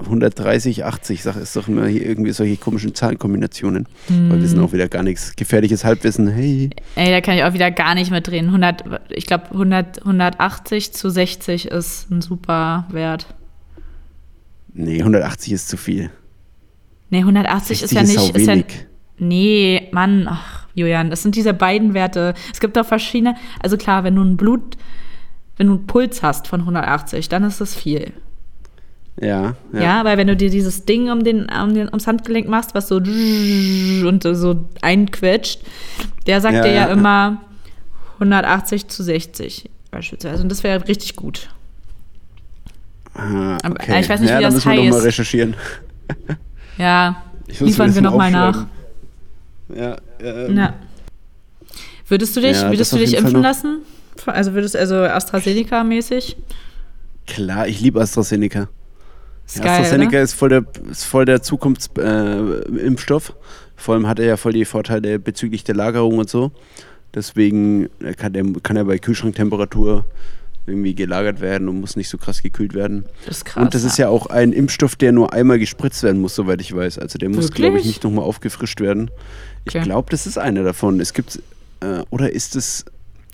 130, 80, sag, ist doch immer hier irgendwie solche komischen Zahlenkombinationen. Mm. Weil wir sind auch wieder gar nichts. Gefährliches Halbwissen, hey. Ey, da kann ich auch wieder gar nicht mitreden. 100, ich glaube, 100, 180 zu 60 ist ein super Wert. Nee, 180 ist zu viel. Nee, 180 ist ja nicht. Ist, ist ja, nee, Mann, ach, Julian. Das sind diese beiden Werte. Es gibt auch verschiedene. Also klar, wenn du ein Blut, wenn du einen Puls hast von 180, dann ist das viel. Ja, Ja, ja weil wenn du dir dieses Ding um den, um den, ums Handgelenk machst, was so und so einquetscht, der sagt Ja, dir ja, ja. immer 180 zu 60 beispielsweise. Und das wäre richtig gut. Ah, okay. ich weiß nicht, ja, wie da das müssen wir nochmal heißt. recherchieren. Ja, Ich muss liefern mir wir das nochmal nach. Ja, ähm, Ja. Würdest du dich, Ja, würdest du dich impfen noch. lassen? Also würdest also AstraZeneca-mäßig? Klar, ich liebe AstraZeneca. Ist Ja, geil, AstraZeneca oder? ist voll der, ist voll der Zukunftsimpfstoff. Äh. Vor allem hat er ja voll die Vorteile bezüglich der Lagerung und so. Deswegen äh, kann, der, kann er bei Kühlschranktemperatur irgendwie gelagert werden und muss nicht so krass gekühlt werden. Das ist krass. und das ist ja auch ein Impfstoff, der nur einmal gespritzt werden muss, soweit ich weiß. Also der muss, glaube ich, nicht nochmal aufgefrischt werden. Ich Okay. glaube, das ist einer davon. Es gibt, äh, oder ist es,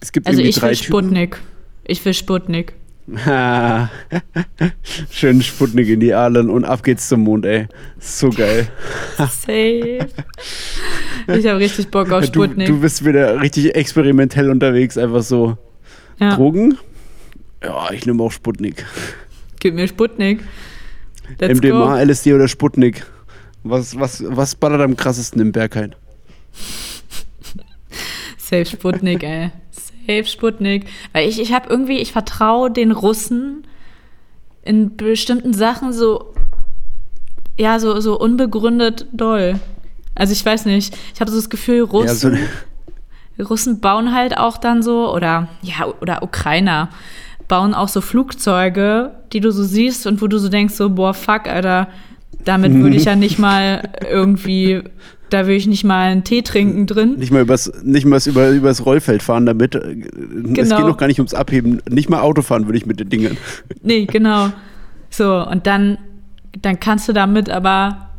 es gibt Also irgendwie ich drei will Typen. Sputnik. Ich will Sputnik. Schön Sputnik in die Adern und ab geht's zum Mond, ey. So geil. Safe. ich habe richtig Bock auf Du, Sputnik. du bist wieder richtig experimentell unterwegs, einfach so. ja. Drogen? Ja, ich nehme auch Sputnik. Gib mir Sputnik. Let's MDMA, go. LSD oder Sputnik? Was, was, was ballert am krassesten im Berghain? Safe Sputnik, ey. Safe Sputnik. Weil ich, ich habe irgendwie, ich vertraue den Russen in bestimmten Sachen so, ja, so, so unbegründet doll. Also ich weiß nicht, ich habe so das Gefühl, Russen, Ja, so, Russen bauen halt auch dann so, oder ja, oder Ukrainer bauen auch so Flugzeuge, die du so siehst und wo du so denkst, so, boah, fuck, Alter, damit würde ich ja nicht mal irgendwie, da würde ich nicht mal einen Tee trinken drin. nicht mal übers, nicht mal über, übers Rollfeld fahren damit. Es Genau. geht noch gar nicht ums Abheben. Nicht mal Auto fahren würde ich mit den Dingen. Nee, genau. So, und dann, dann kannst du damit aber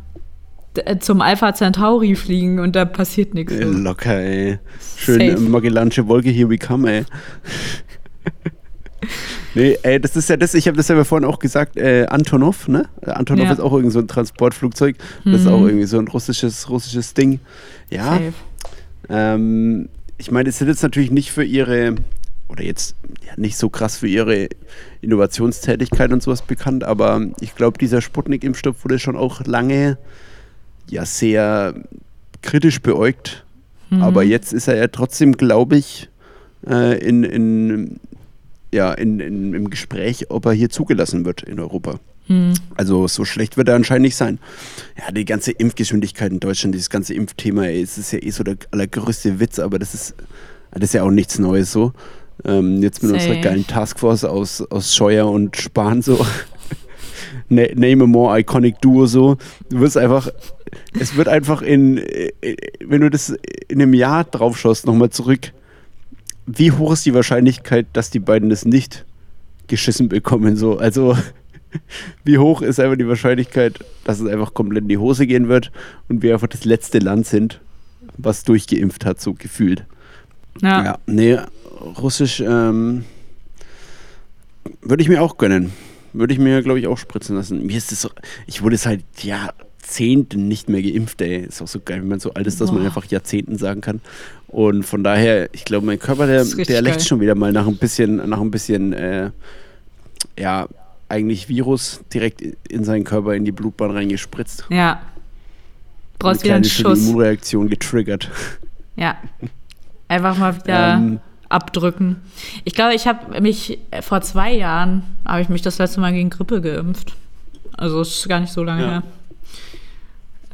d- zum Alpha Centauri fliegen und da passiert nichts. Ey, Locker, ey. Schön Safe. äh, Magellanische Wolke, here we come, ey. nee, ey, das ist ja das, ich habe das ja vorhin auch gesagt, äh, Antonov, ne? Äh, Antonov Ja. ist auch irgend so ein Transportflugzeug. Das ist auch irgendwie so ein russisches, russisches Ding. Ja, ähm, ich meine, es sind jetzt natürlich nicht für ihre, oder jetzt ja, nicht so krass für ihre Innovationstätigkeit und sowas bekannt, aber ich glaube, dieser Sputnik-Impfstoff wurde schon auch lange ja sehr kritisch beäugt. Mhm. Aber jetzt ist er ja trotzdem, glaube ich, äh, in, in, ja, in, in, im Gespräch, ob er hier zugelassen wird in Europa. Hm. Also so schlecht wird er anscheinend nicht sein. Ja, die ganze Impfgeschwindigkeit in Deutschland, dieses ganze Impfthema, ey, es ist ja eh so der allergrößte Witz, aber das ist, das ist ja auch nichts Neues so. Ähm, jetzt mit unserer Safe. geilen Taskforce aus, aus Scheuer und Spahn so. Na- Name a more iconic Duo so. Du wirst einfach, es wird einfach in, äh, wenn du das in einem Jahr drauf schaust, nochmal zurück, wie hoch ist die Wahrscheinlichkeit, dass die beiden das nicht geschissen bekommen? So, also wie hoch ist einfach die Wahrscheinlichkeit, dass es einfach komplett in die Hose gehen wird und wir einfach das letzte Land sind, was durchgeimpft hat, so gefühlt. Ja. Ja, nee, Russisch ähm, würde ich mir auch gönnen. Würde ich mir, glaube ich, auch spritzen lassen. Mir ist das so, ich wurde seit Jahrzehnten nicht mehr geimpft, ey. Ist auch so geil, wenn man so alt ist, dass man Boah. einfach Jahrzehnten sagen kann. Und von daher, ich glaube, mein Körper, der, der geil. schon wieder mal nach ein bisschen, nach ein bisschen, äh, ja, eigentlich Virus direkt in seinen Körper, in die Blutbahn reingespritzt. ja. Brauchst wieder einen Schuss. Immunreaktion getriggert. Ja. Einfach mal wieder Ähm, abdrücken. Ich glaube, ich habe mich äh, vor zwei Jahren, habe ich mich das letzte Mal gegen Grippe geimpft. Also ist gar nicht so lange Ja. her.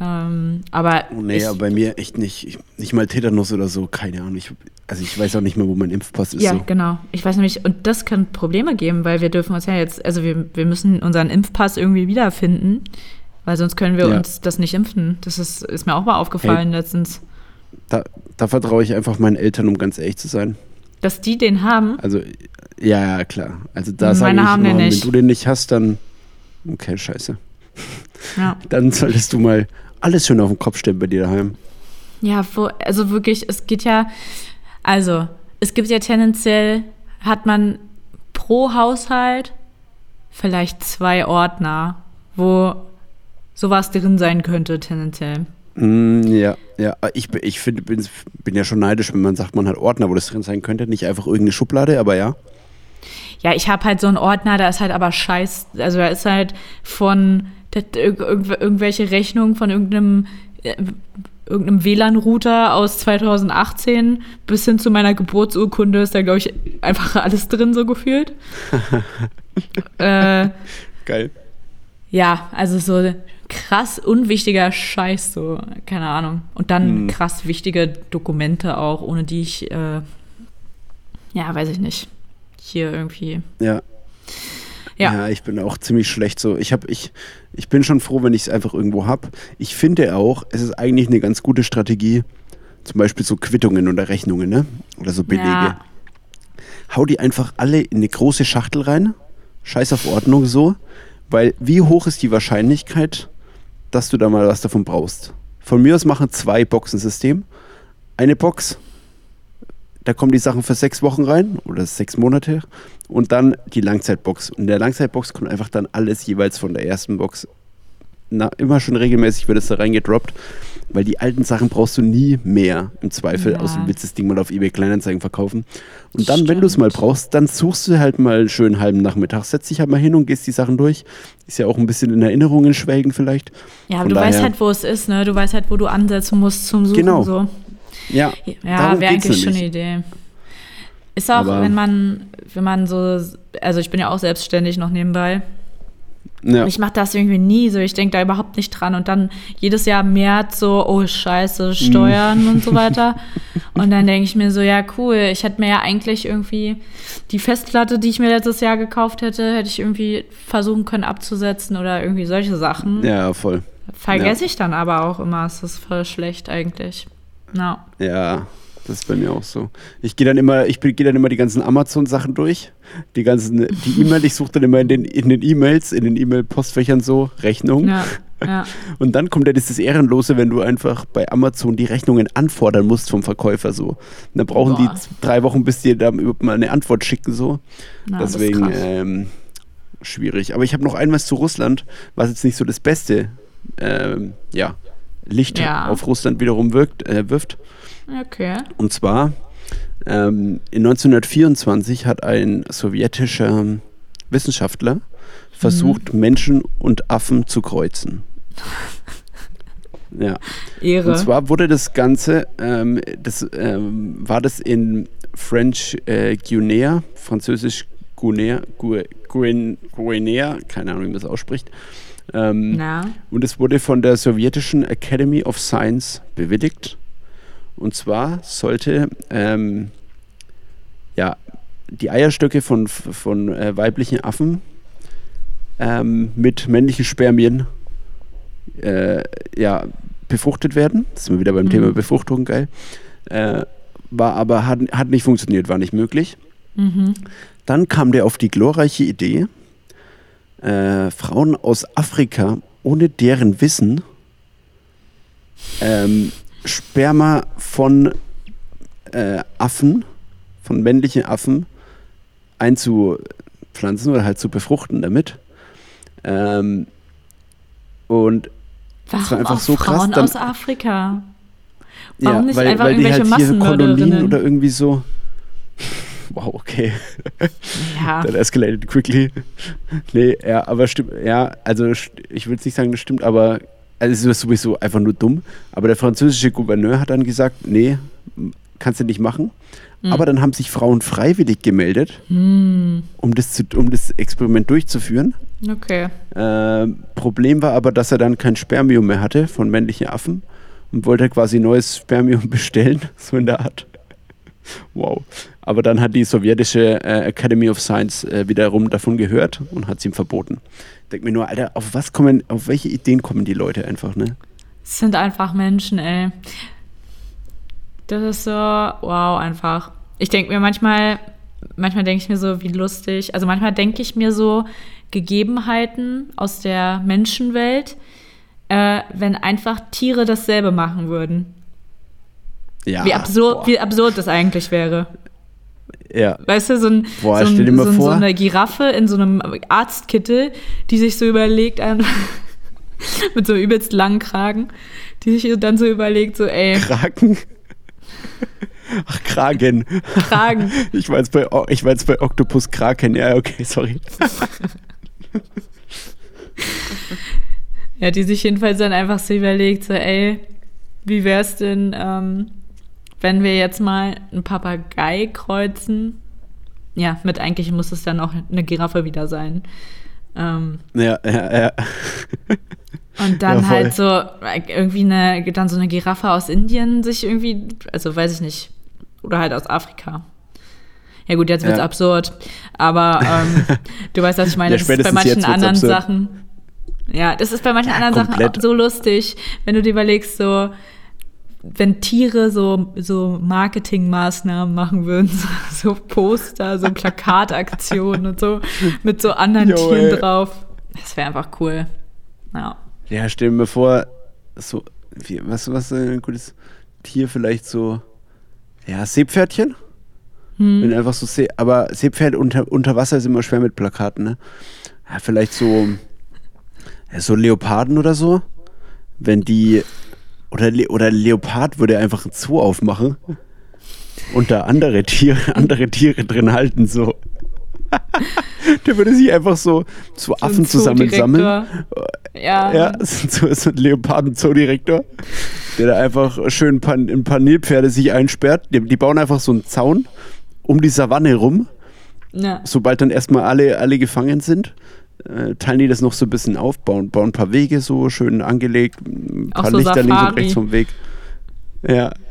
Ähm, aber Oh, nee, ich, aber bei mir echt nicht. Ich, nicht mal Tetanus oder so, keine Ahnung. Ich, also ich weiß auch nicht mehr, wo mein Impfpass ist. ja, so. genau. Ich weiß nämlich, und das kann Probleme geben, weil wir dürfen uns ja jetzt, also wir, wir müssen unseren Impfpass irgendwie wiederfinden, weil sonst können wir Ja. uns das nicht impfen. Das ist, ist mir auch mal aufgefallen letztens, Da, da vertraue ich einfach meinen Eltern, um ganz ehrlich zu sein. dass die den haben. Also, ja, ja, klar. Also da sage ich haben den immer, wenn nicht. du den nicht hast, dann okay, scheiße. Ja. Dann solltest du mal alles schön auf den Kopf stellen bei dir daheim. Ja, wo, also wirklich, es geht ja, also es gibt ja tendenziell, hat man pro Haushalt vielleicht zwei Ordner, wo sowas drin sein könnte, tendenziell. Mm, ja, ja. Ich, ich find, bin, bin ja schon neidisch, wenn man sagt, man hat Ordner, wo das drin sein könnte. Nicht einfach irgendeine Schublade, aber ja. Ja, ich habe halt so einen Ordner, da ist halt aber scheiß. Also da ist halt von irg irgendwelche Rechnungen von irgendeinem, äh, irgendeinem WLAN-Router aus 2018 bis hin zu meiner Geburtsurkunde ist da, glaube ich, einfach alles drin, so gefühlt. äh, Geil. Ja, also so krass unwichtiger Scheiß, so, keine Ahnung. Und dann Hm. krass wichtige Dokumente auch, ohne die ich, äh, ja, weiß ich nicht, hier irgendwie. Ja. Ja. Ja, ich bin auch ziemlich schlecht so. Ich, hab, ich, ich bin schon froh, wenn ich es einfach irgendwo habe. Ich finde auch, es ist eigentlich eine ganz gute Strategie, zum Beispiel so Quittungen oder Rechnungen, ne? Oder so Belege. Ja. Hau die einfach alle in eine große Schachtel rein. Scheiß auf Ordnung so. Weil wie hoch ist die Wahrscheinlichkeit, dass du da mal was davon brauchst? Von mir aus machen zwei Boxensystem. Eine Box, da kommen die Sachen für sechs Wochen rein oder sechs Monate. Und dann die Langzeitbox. Und in der Langzeitbox kommt einfach dann alles jeweils von der ersten Box. Na, immer schon regelmäßig wird es da reingedroppt, weil die alten Sachen brauchst du nie mehr im Zweifel, Ja. außer du willst das Ding mal auf eBay Kleinanzeigen verkaufen. Und dann, wenn du es mal Stimmt. brauchst, dann suchst du halt mal einen schönen halben Nachmittag, setzt dich halt mal hin und gehst die Sachen durch. Ist ja auch ein bisschen in Erinnerungen schwelgen vielleicht. Ja, aber Von du weißt daher- halt, wo es ist, ne? Du weißt halt, wo du ansetzen musst zum Suchen. Genau. So. Ja, Ja, wäre eigentlich schon eine Idee. Ist auch, Aber- wenn man, wenn man so, also ich bin ja auch selbstständig noch nebenbei. ja. Ich mache das irgendwie nie so. Ich denke da überhaupt nicht dran. Und dann jedes Jahr März so, oh scheiße, Steuern und so weiter. Und dann denke ich mir so, ja cool, ich hätte mir ja eigentlich irgendwie die Festplatte, die ich mir letztes Jahr gekauft hätte, hätte ich irgendwie versuchen können abzusetzen oder irgendwie solche Sachen. ja, voll. Vergesse ich dann aber auch immer. Es ist voll schlecht eigentlich. Ja. Ja, das ist bei mir auch so. Ich gehe dann immer, ich gehe dann immer die ganzen Amazon-Sachen durch. Die ganzen, die E-Mail, ich suche dann immer in den in den E-Mails, in den E-Mail-Postfächern so Rechnungen. Ja, ja. Und dann kommt ja dieses Ehrenlose, wenn du einfach bei Amazon die Rechnungen anfordern musst vom Verkäufer so. Und dann brauchen Boah. die drei Wochen, bis die da überhaupt mal eine Antwort schicken so. Na, Deswegen ähm, schwierig. Aber ich habe noch ein was zu Russland, was jetzt nicht so das beste ähm, ja, Licht Ja. auf Russland wiederum wirkt, äh, wirft. Okay. Und zwar ähm, in 1924 hat ein sowjetischer Wissenschaftler versucht, Menschen und Affen zu kreuzen. Ja. Ehre. Und zwar wurde das Ganze, ähm, das ähm, war das in French äh, Guinea, französisch Guinea, Gu- Guin- Guinea, keine Ahnung, wie man das ausspricht. Ähm, und es wurde von der sowjetischen Academy of Science bewilligt. Und zwar sollte ähm, ja, die Eierstöcke von, von äh, weiblichen Affen ähm, mit männlichen Spermien äh, ja, befruchtet werden. Das sind wir wieder beim Mhm. Thema Befruchtung, geil. Äh, war aber, hat, hat nicht funktioniert, war nicht möglich. Mhm. Dann kam der auf die glorreiche Idee, äh, Frauen aus Afrika ohne deren Wissen ähm, Sperma von äh, Affen, von männlichen Affen einzupflanzen oder halt zu befruchten damit. Ähm, und Warum war einfach so krass, Frauen dann- aus Afrika? Warum nicht weil, einfach weil die halt irgendwelche ihre Kolonien Massenmörderinnen? oder irgendwie so. Wow, okay. Ja. That escalated quickly. Nee, ja, aber stimmt, ja, also ich jetzt nicht sagen, das stimmt, aber also es ist sowieso einfach nur dumm. Aber der französische Gouverneur hat dann gesagt, nee, kannst du nicht machen. Aber dann haben sich Frauen freiwillig gemeldet, Hm, um das, zu, um das Experiment durchzuführen. okay. Ähm, Problem war aber, dass er dann kein Spermium mehr hatte von männlichen Affen und wollte quasi neues Spermium bestellen, so in der Art. Wow. Aber dann hat die sowjetische äh, Academy of Science äh, wiederum davon gehört und hat es ihm verboten. Denk mir nur, Alter, auf was kommen, auf welche Ideen kommen die Leute einfach, ne? Es sind einfach Menschen, ey. Das ist so, wow, einfach. Ich denke mir manchmal, manchmal denke ich mir so, wie lustig. Also manchmal denke ich mir so Gegebenheiten aus der Menschenwelt, äh, wenn einfach Tiere dasselbe machen würden. Ja. Wie absurd, boah. wie absurd das eigentlich wäre. Ja. Weißt du, so, ein, Boah, so, ein, so, so eine Giraffe in so einem Arztkittel, die sich so überlegt, Mit so übelst langen Kragen, die sich dann so überlegt, so, ey. Kragen? Ach, Kragen. Kragen. Ich war jetzt bei, ich war jetzt bei Octopus Kraken. Ja, okay, sorry. ja, die sich jedenfalls dann einfach so überlegt, so, ey, wie wär's denn, ähm, wenn wir jetzt mal einen Papagei kreuzen? Ja, mit eigentlich muss es dann auch eine Giraffe wieder sein. Ähm, ja, ja, ja. Und dann ja, halt so irgendwie eine, dann so eine Giraffe aus Indien sich irgendwie, also weiß ich nicht, oder halt aus Afrika. Ja gut, jetzt wird's ja. absurd, aber ähm, du weißt, was ich meine. Ja, das ist bei manchen anderen absurd. Sachen. Ja, das ist bei manchen anderen komplett. Sachen so lustig, wenn du dir überlegst, so wenn Tiere so, so Marketingmaßnahmen machen würden, so, so Poster, so Plakataktionen und so, mit so anderen Yo, Tieren ey. drauf. Das wäre einfach cool. Ja. Ja, stell mir vor, so, wie, was, was ein gutes Tier vielleicht so, ja, Seepferdchen? Hm. Wenn einfach so, See, aber Seepferd unter, unter Wasser ist immer schwer mit Plakaten, ne? Ja, vielleicht so, ja, so Leoparden oder so. Wenn die oder, Le oder Leopard würde einfach ein Zoo aufmachen und da andere Tiere, andere Tiere drin halten, so. Der würde sich einfach so, so Affen zusammen sammeln. Ja. Ja, so ist ein Leoparden-Zoodirektor, der da einfach schön ein paar Nilpferde sich einsperrt. Die, die, bauen einfach so einen Zaun um die Savanne rum. Ja. Sobald dann erstmal alle, alle gefangen sind äh, teilen die das noch so ein bisschen auf, bauen, bauen ein paar Wege so schön angelegt, ein paar so Lichter Safari. links und rechts vom Weg. Ja.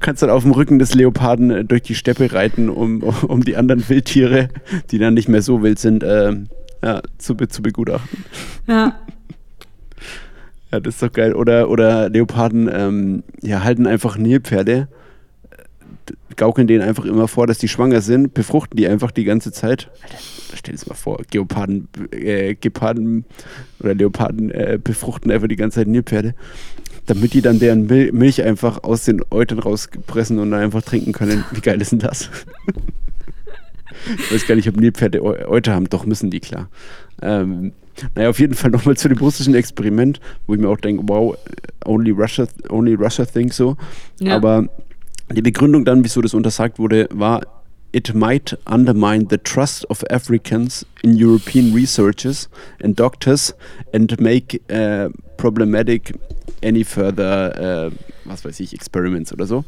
Kannst dann auf dem Rücken des Leoparden äh, durch die Steppe reiten, um, um die anderen Wildtiere, die dann nicht mehr so wild sind, äh, ja, zu, zu begutachten. Ja. Ja, das ist doch geil. Oder, oder Leoparden ähm, ja, halten einfach Nilpferde gaukeln denen einfach immer vor, dass die schwanger sind, befruchten die einfach die ganze Zeit. Alter, stell dir mal vor, Geoparden, äh, Geparden oder Leoparden äh, befruchten einfach die ganze Zeit Nilpferde, damit die dann deren Mil Milch einfach aus den Eutern rauspressen und dann einfach trinken können. Wie geil ist denn das? ich weiß gar nicht, ob Nilpferde Euter haben, doch müssen die, klar. Ähm, naja, auf jeden Fall nochmal zu dem russischen Experiment, wo ich mir auch denke, wow, only Russia, only Russia thinks so. Ja. Aber die Begründung dann, wieso das untersagt wurde, war, it might undermine the trust of Africans in European researchers and doctors and make uh, problematic any further, uh, was weiß ich, experiments oder so.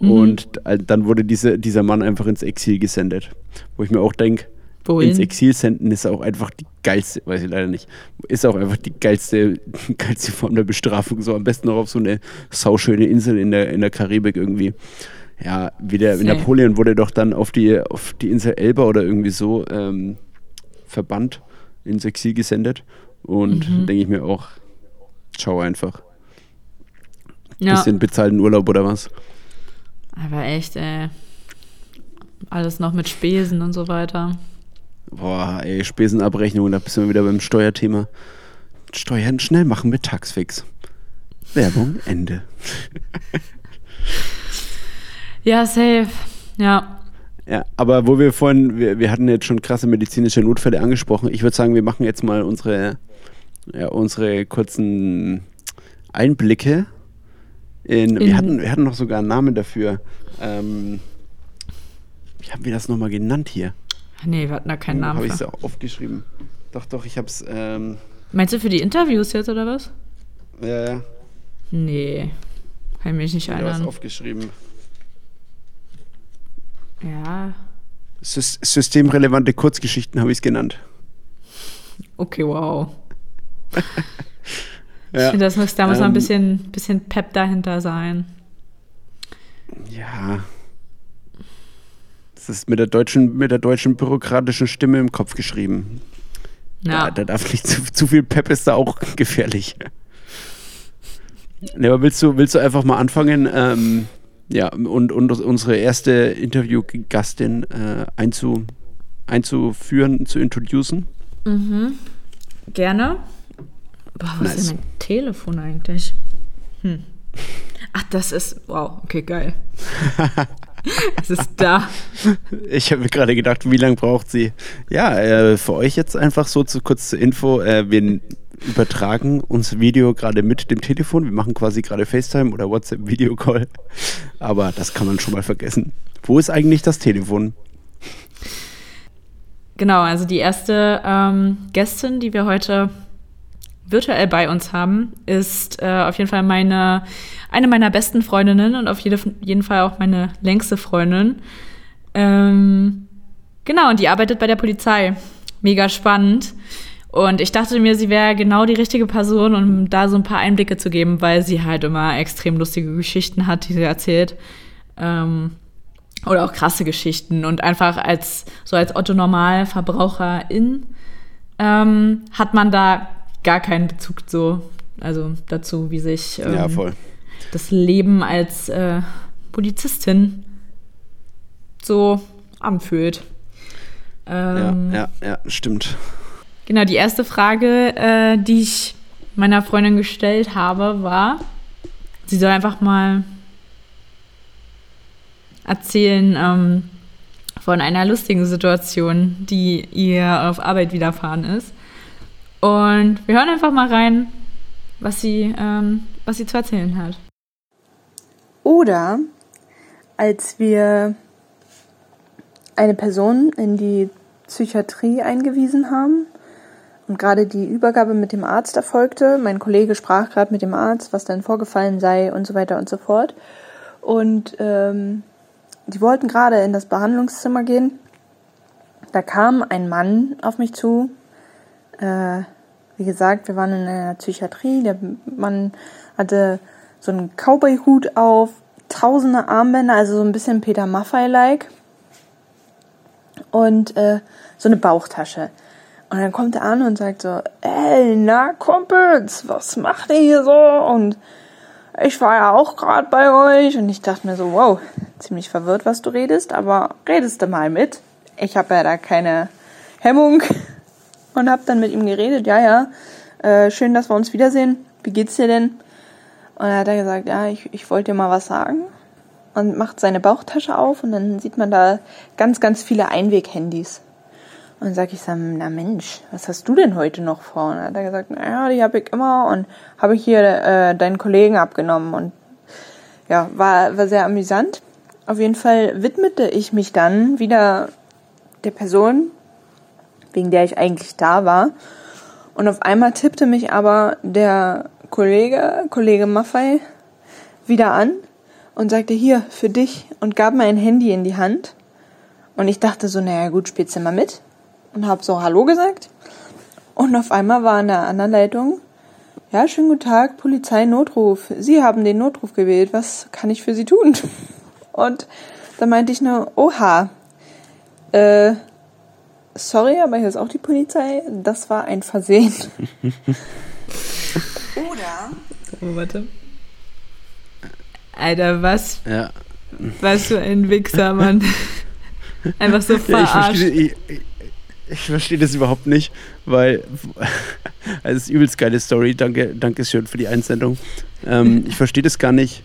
Mhm. Und dann wurde diese, dieser Mann einfach ins Exil gesendet. Wo ich mir auch denke, Wohin? ins Exil senden ist auch einfach die geilste, weiß ich leider nicht, ist auch einfach die geilste, geilste Form der Bestrafung. So am besten noch auf so eine sauschöne Insel in der, in der Karibik irgendwie. Ja, wie der wie Napoleon wurde doch dann auf die, auf die Insel Elba oder irgendwie so ähm, verbannt, ins Exil gesendet. Und mhm. denke ich mir auch, schau einfach. Ja. Bisschen bezahlten Urlaub oder was? Aber echt, ey. Alles noch mit Spesen und so weiter. Boah, ey, Spesenabrechnung, da bist du wieder beim Steuerthema. Steuern schnell machen mit Taxfix. Werbung, Ende. ja, safe. Ja. Ja, aber wo wir vorhin, wir, wir hatten jetzt schon krasse medizinische Notfälle angesprochen. Ich würde sagen, wir machen jetzt mal unsere, ja, unsere kurzen Einblicke in, in wir, hatten, wir hatten noch sogar einen Namen dafür. Ähm, wie haben wir das nochmal genannt hier? Nee, wir hatten da keinen Namen. Habe ich es auch aufgeschrieben. Doch, doch, ich habe es. Ähm Meinst du für die Interviews jetzt oder was? Ja, ja. Nee, kann ich mich nicht erinnern. Ich habe aufgeschrieben. Ja. Systemrelevante Kurzgeschichten habe ich es genannt. Okay, wow. ja. Ich finde, das muss, da muss ähm, noch ein ähm. bisschen, bisschen Pep dahinter sein. Ja, das ist mit der deutschen, mit der deutschen bürokratischen Stimme im Kopf geschrieben. Ja. Da, da darf nicht zu, zu, viel Pep ist da auch gefährlich. Ja, aber willst du, willst du einfach mal anfangen, ähm, ja, und, und unsere erste Interviewgastin äh, einzu, einzuführen, zu introducen? Mhm. Gerne. Boah, was nice. ist denn mein Telefon eigentlich? Hm. Ach, das ist. Wow, okay, geil. es ist da. Ich habe mir gerade gedacht, wie lange braucht sie? Ja, äh, für euch jetzt einfach so zu, kurz zur Info. Äh, wir übertragen uns Video gerade mit dem Telefon. Wir machen quasi gerade FaceTime oder WhatsApp-Videocall. Aber das kann man schon mal vergessen. Wo ist eigentlich das Telefon? Genau, also die erste ähm, Gästin, die wir heute virtuell bei uns haben, ist äh, auf jeden Fall meine, eine meiner besten Freundinnen und auf jede, jeden Fall auch meine längste Freundin. Ähm, genau, und die arbeitet bei der Polizei. Mega spannend. Und ich dachte mir, sie wäre genau die richtige Person, um da so ein paar Einblicke zu geben, weil sie halt immer extrem lustige Geschichten hat, die sie erzählt. Ähm, oder auch krasse Geschichten. Und einfach als so als Otto Normalverbraucherin ähm, hat man da gar keinen Bezug so, also dazu, wie sich ähm, ja, das Leben als äh, Polizistin so anfühlt. Ähm, ja, ja, ja, stimmt. Genau, die erste Frage, äh, die ich meiner Freundin gestellt habe, war, sie soll einfach mal erzählen ähm, von einer lustigen Situation, die ihr auf Arbeit widerfahren ist. Und wir hören einfach mal rein, was sie, ähm, was sie zu erzählen hat. Oder als wir eine Person in die Psychiatrie eingewiesen haben und gerade die Übergabe mit dem Arzt erfolgte. Mein Kollege sprach gerade mit dem Arzt, was dann vorgefallen sei und so weiter und so fort. Und ähm, die wollten gerade in das Behandlungszimmer gehen. Da kam ein Mann auf mich zu, äh, wie gesagt, wir waren in einer Psychiatrie. Der Mann hatte so einen Cowboy-Hut auf, tausende Armbänder, also so ein bisschen Peter Maffei-like. Und äh, so eine Bauchtasche. Und dann kommt er an und sagt so, ey, na Kumpels, was macht ihr hier so? Und ich war ja auch gerade bei euch und ich dachte mir so, wow, ziemlich verwirrt, was du redest, aber redest du mal mit. Ich habe ja da keine Hemmung und habe dann mit ihm geredet. Ja, ja, äh, schön, dass wir uns wiedersehen. Wie geht's dir denn? Und dann hat er gesagt, ja, ich, ich wollte dir mal was sagen. Und macht seine Bauchtasche auf und dann sieht man da ganz, ganz viele Einweg-Handys. Und dann sage ich so, na Mensch, was hast du denn heute noch vor? Und dann hat er gesagt, naja, die habe ich immer und habe ich hier äh, deinen Kollegen abgenommen. Und ja, war, war sehr amüsant. Auf jeden Fall widmete ich mich dann wieder der Person, wegen der ich eigentlich da war. Und auf einmal tippte mich aber der Kollege, Kollege Maffei, wieder an und sagte, hier, für dich, und gab mir ein Handy in die Hand. Und ich dachte so, naja gut, spielst du mal mit? Und hab so Hallo gesagt. Und auf einmal war in der anderen Leitung, ja, schönen guten Tag, Polizei, Notruf. Sie haben den Notruf gewählt, was kann ich für Sie tun? Und da meinte ich nur, oha, äh, sorry, aber hier ist auch die Polizei. Das war ein Versehen. Oder. Oh, warte. Alter, was? Ja. Was für ein Wichser, Mann. Einfach so verarscht. Ja, ich, verstehe, ich, ich verstehe das überhaupt nicht, weil also es ist übelst geile Story. Danke, danke schön für die Einsendung. Ähm, ich verstehe das gar nicht,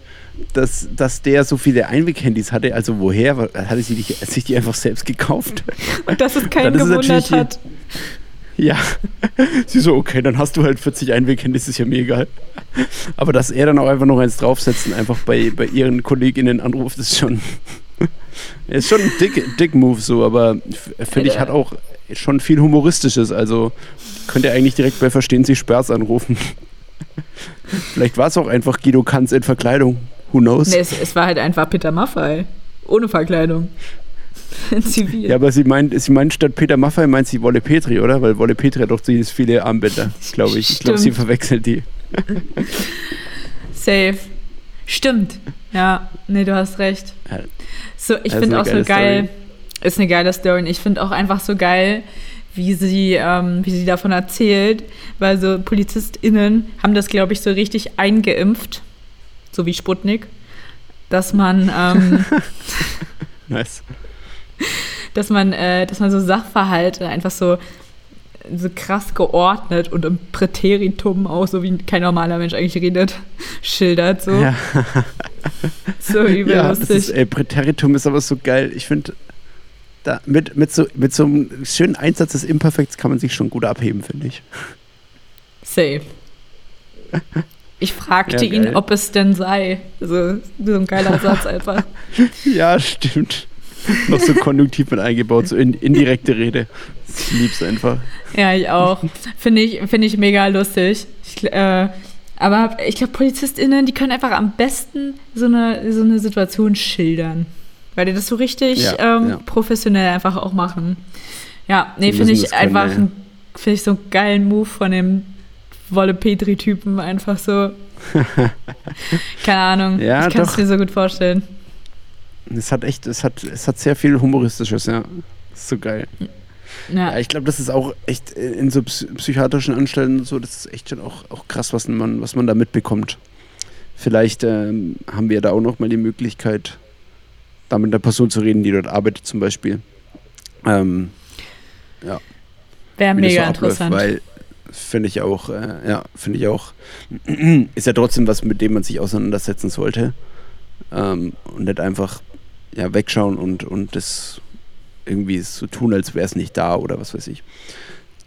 dass, dass der so viele Einweg-Handys hatte. Also woher? Hatte sie die, sich die einfach selbst gekauft? Und dass es keinen gewundert hat. Ja, sie so, okay, dann hast du halt 40 Einweg-Handys, ist ja mir egal. Aber dass er dann auch einfach noch eins draufsetzt und einfach bei, bei ihren KollegInnen anruft, ist schon, ist schon ein dick, dick Move so, aber finde ich, hat auch schon viel Humoristisches. Also könnt ihr eigentlich direkt bei Verstehen Sie Sperrs anrufen. Vielleicht war es auch einfach Guido Kanz in Verkleidung. Who knows? Nee, es, es war halt einfach Peter Maffei. Ohne Verkleidung. Zivil. Ja, aber sie meint, sie meint statt Peter Maffei meint sie Wolle Petri, oder? Weil Wolle Petri hat doch ziemlich viele Armbänder, glaube ich. Ich glaube, sie verwechselt die. Safe. Stimmt. Ja, nee, du hast recht. So, ich finde auch so geil. Story. Ist eine geile Story. Und ich finde auch einfach so geil, wie sie, ähm, wie sie davon erzählt, weil so PolizistInnen haben das, glaube ich, so richtig eingeimpft, so wie Sputnik, dass man ähm, nice. dass man, äh, dass man so Sachverhalte einfach so so krass geordnet und im Präteritum auch, so wie kein normaler Mensch eigentlich redet, schildert. So. Ja. so übel ja, lustig. das ist, ey, Präteritum ist aber so geil. Ich finde, da, mit, mit, so, mit so einem schönen Einsatz des Imperfekts kann man sich schon gut abheben, finde ich. Safe. Ich fragte Ja, ihn, ob es denn sei. Also, so ein geiler Satz einfach. Ja, stimmt. Noch so konjunktiv mit eingebaut, so in, indirekte Rede. Ich lieb's einfach. Ja, ich auch. Finde ich, find ich mega lustig. Ich, äh, aber ich glaube, PolizistInnen, die können einfach am besten so eine, so eine Situation schildern. Weil die das so richtig Ja, ähm, ja. professionell einfach auch machen. Ja, nee, finde ich einfach ja. finde ich so einen geilen Move von dem Wolle Petri-Typen. Einfach so. Keine Ahnung. Ja, ich kann es mir so gut vorstellen. Es hat echt, es hat, es hat sehr viel Humoristisches, ja. Ist so geil. Ja. Ja, ich glaube, das ist auch echt äh, in so psy- psychiatrischen Anstalten und so, das ist echt schon auch, auch krass, was man, was man da mitbekommt. Vielleicht ähm, haben wir da auch noch mal die Möglichkeit, da mit einer Person zu reden, die dort arbeitet zum Beispiel. Ähm, Wäre wie das mega so abläuft, interessant. weil finde ich auch, äh, ja, finde ich auch, ist ja trotzdem was, mit dem man sich auseinandersetzen sollte ähm, und nicht einfach ja, wegschauen und, und das irgendwie so tun, als wäre es nicht da oder was weiß ich.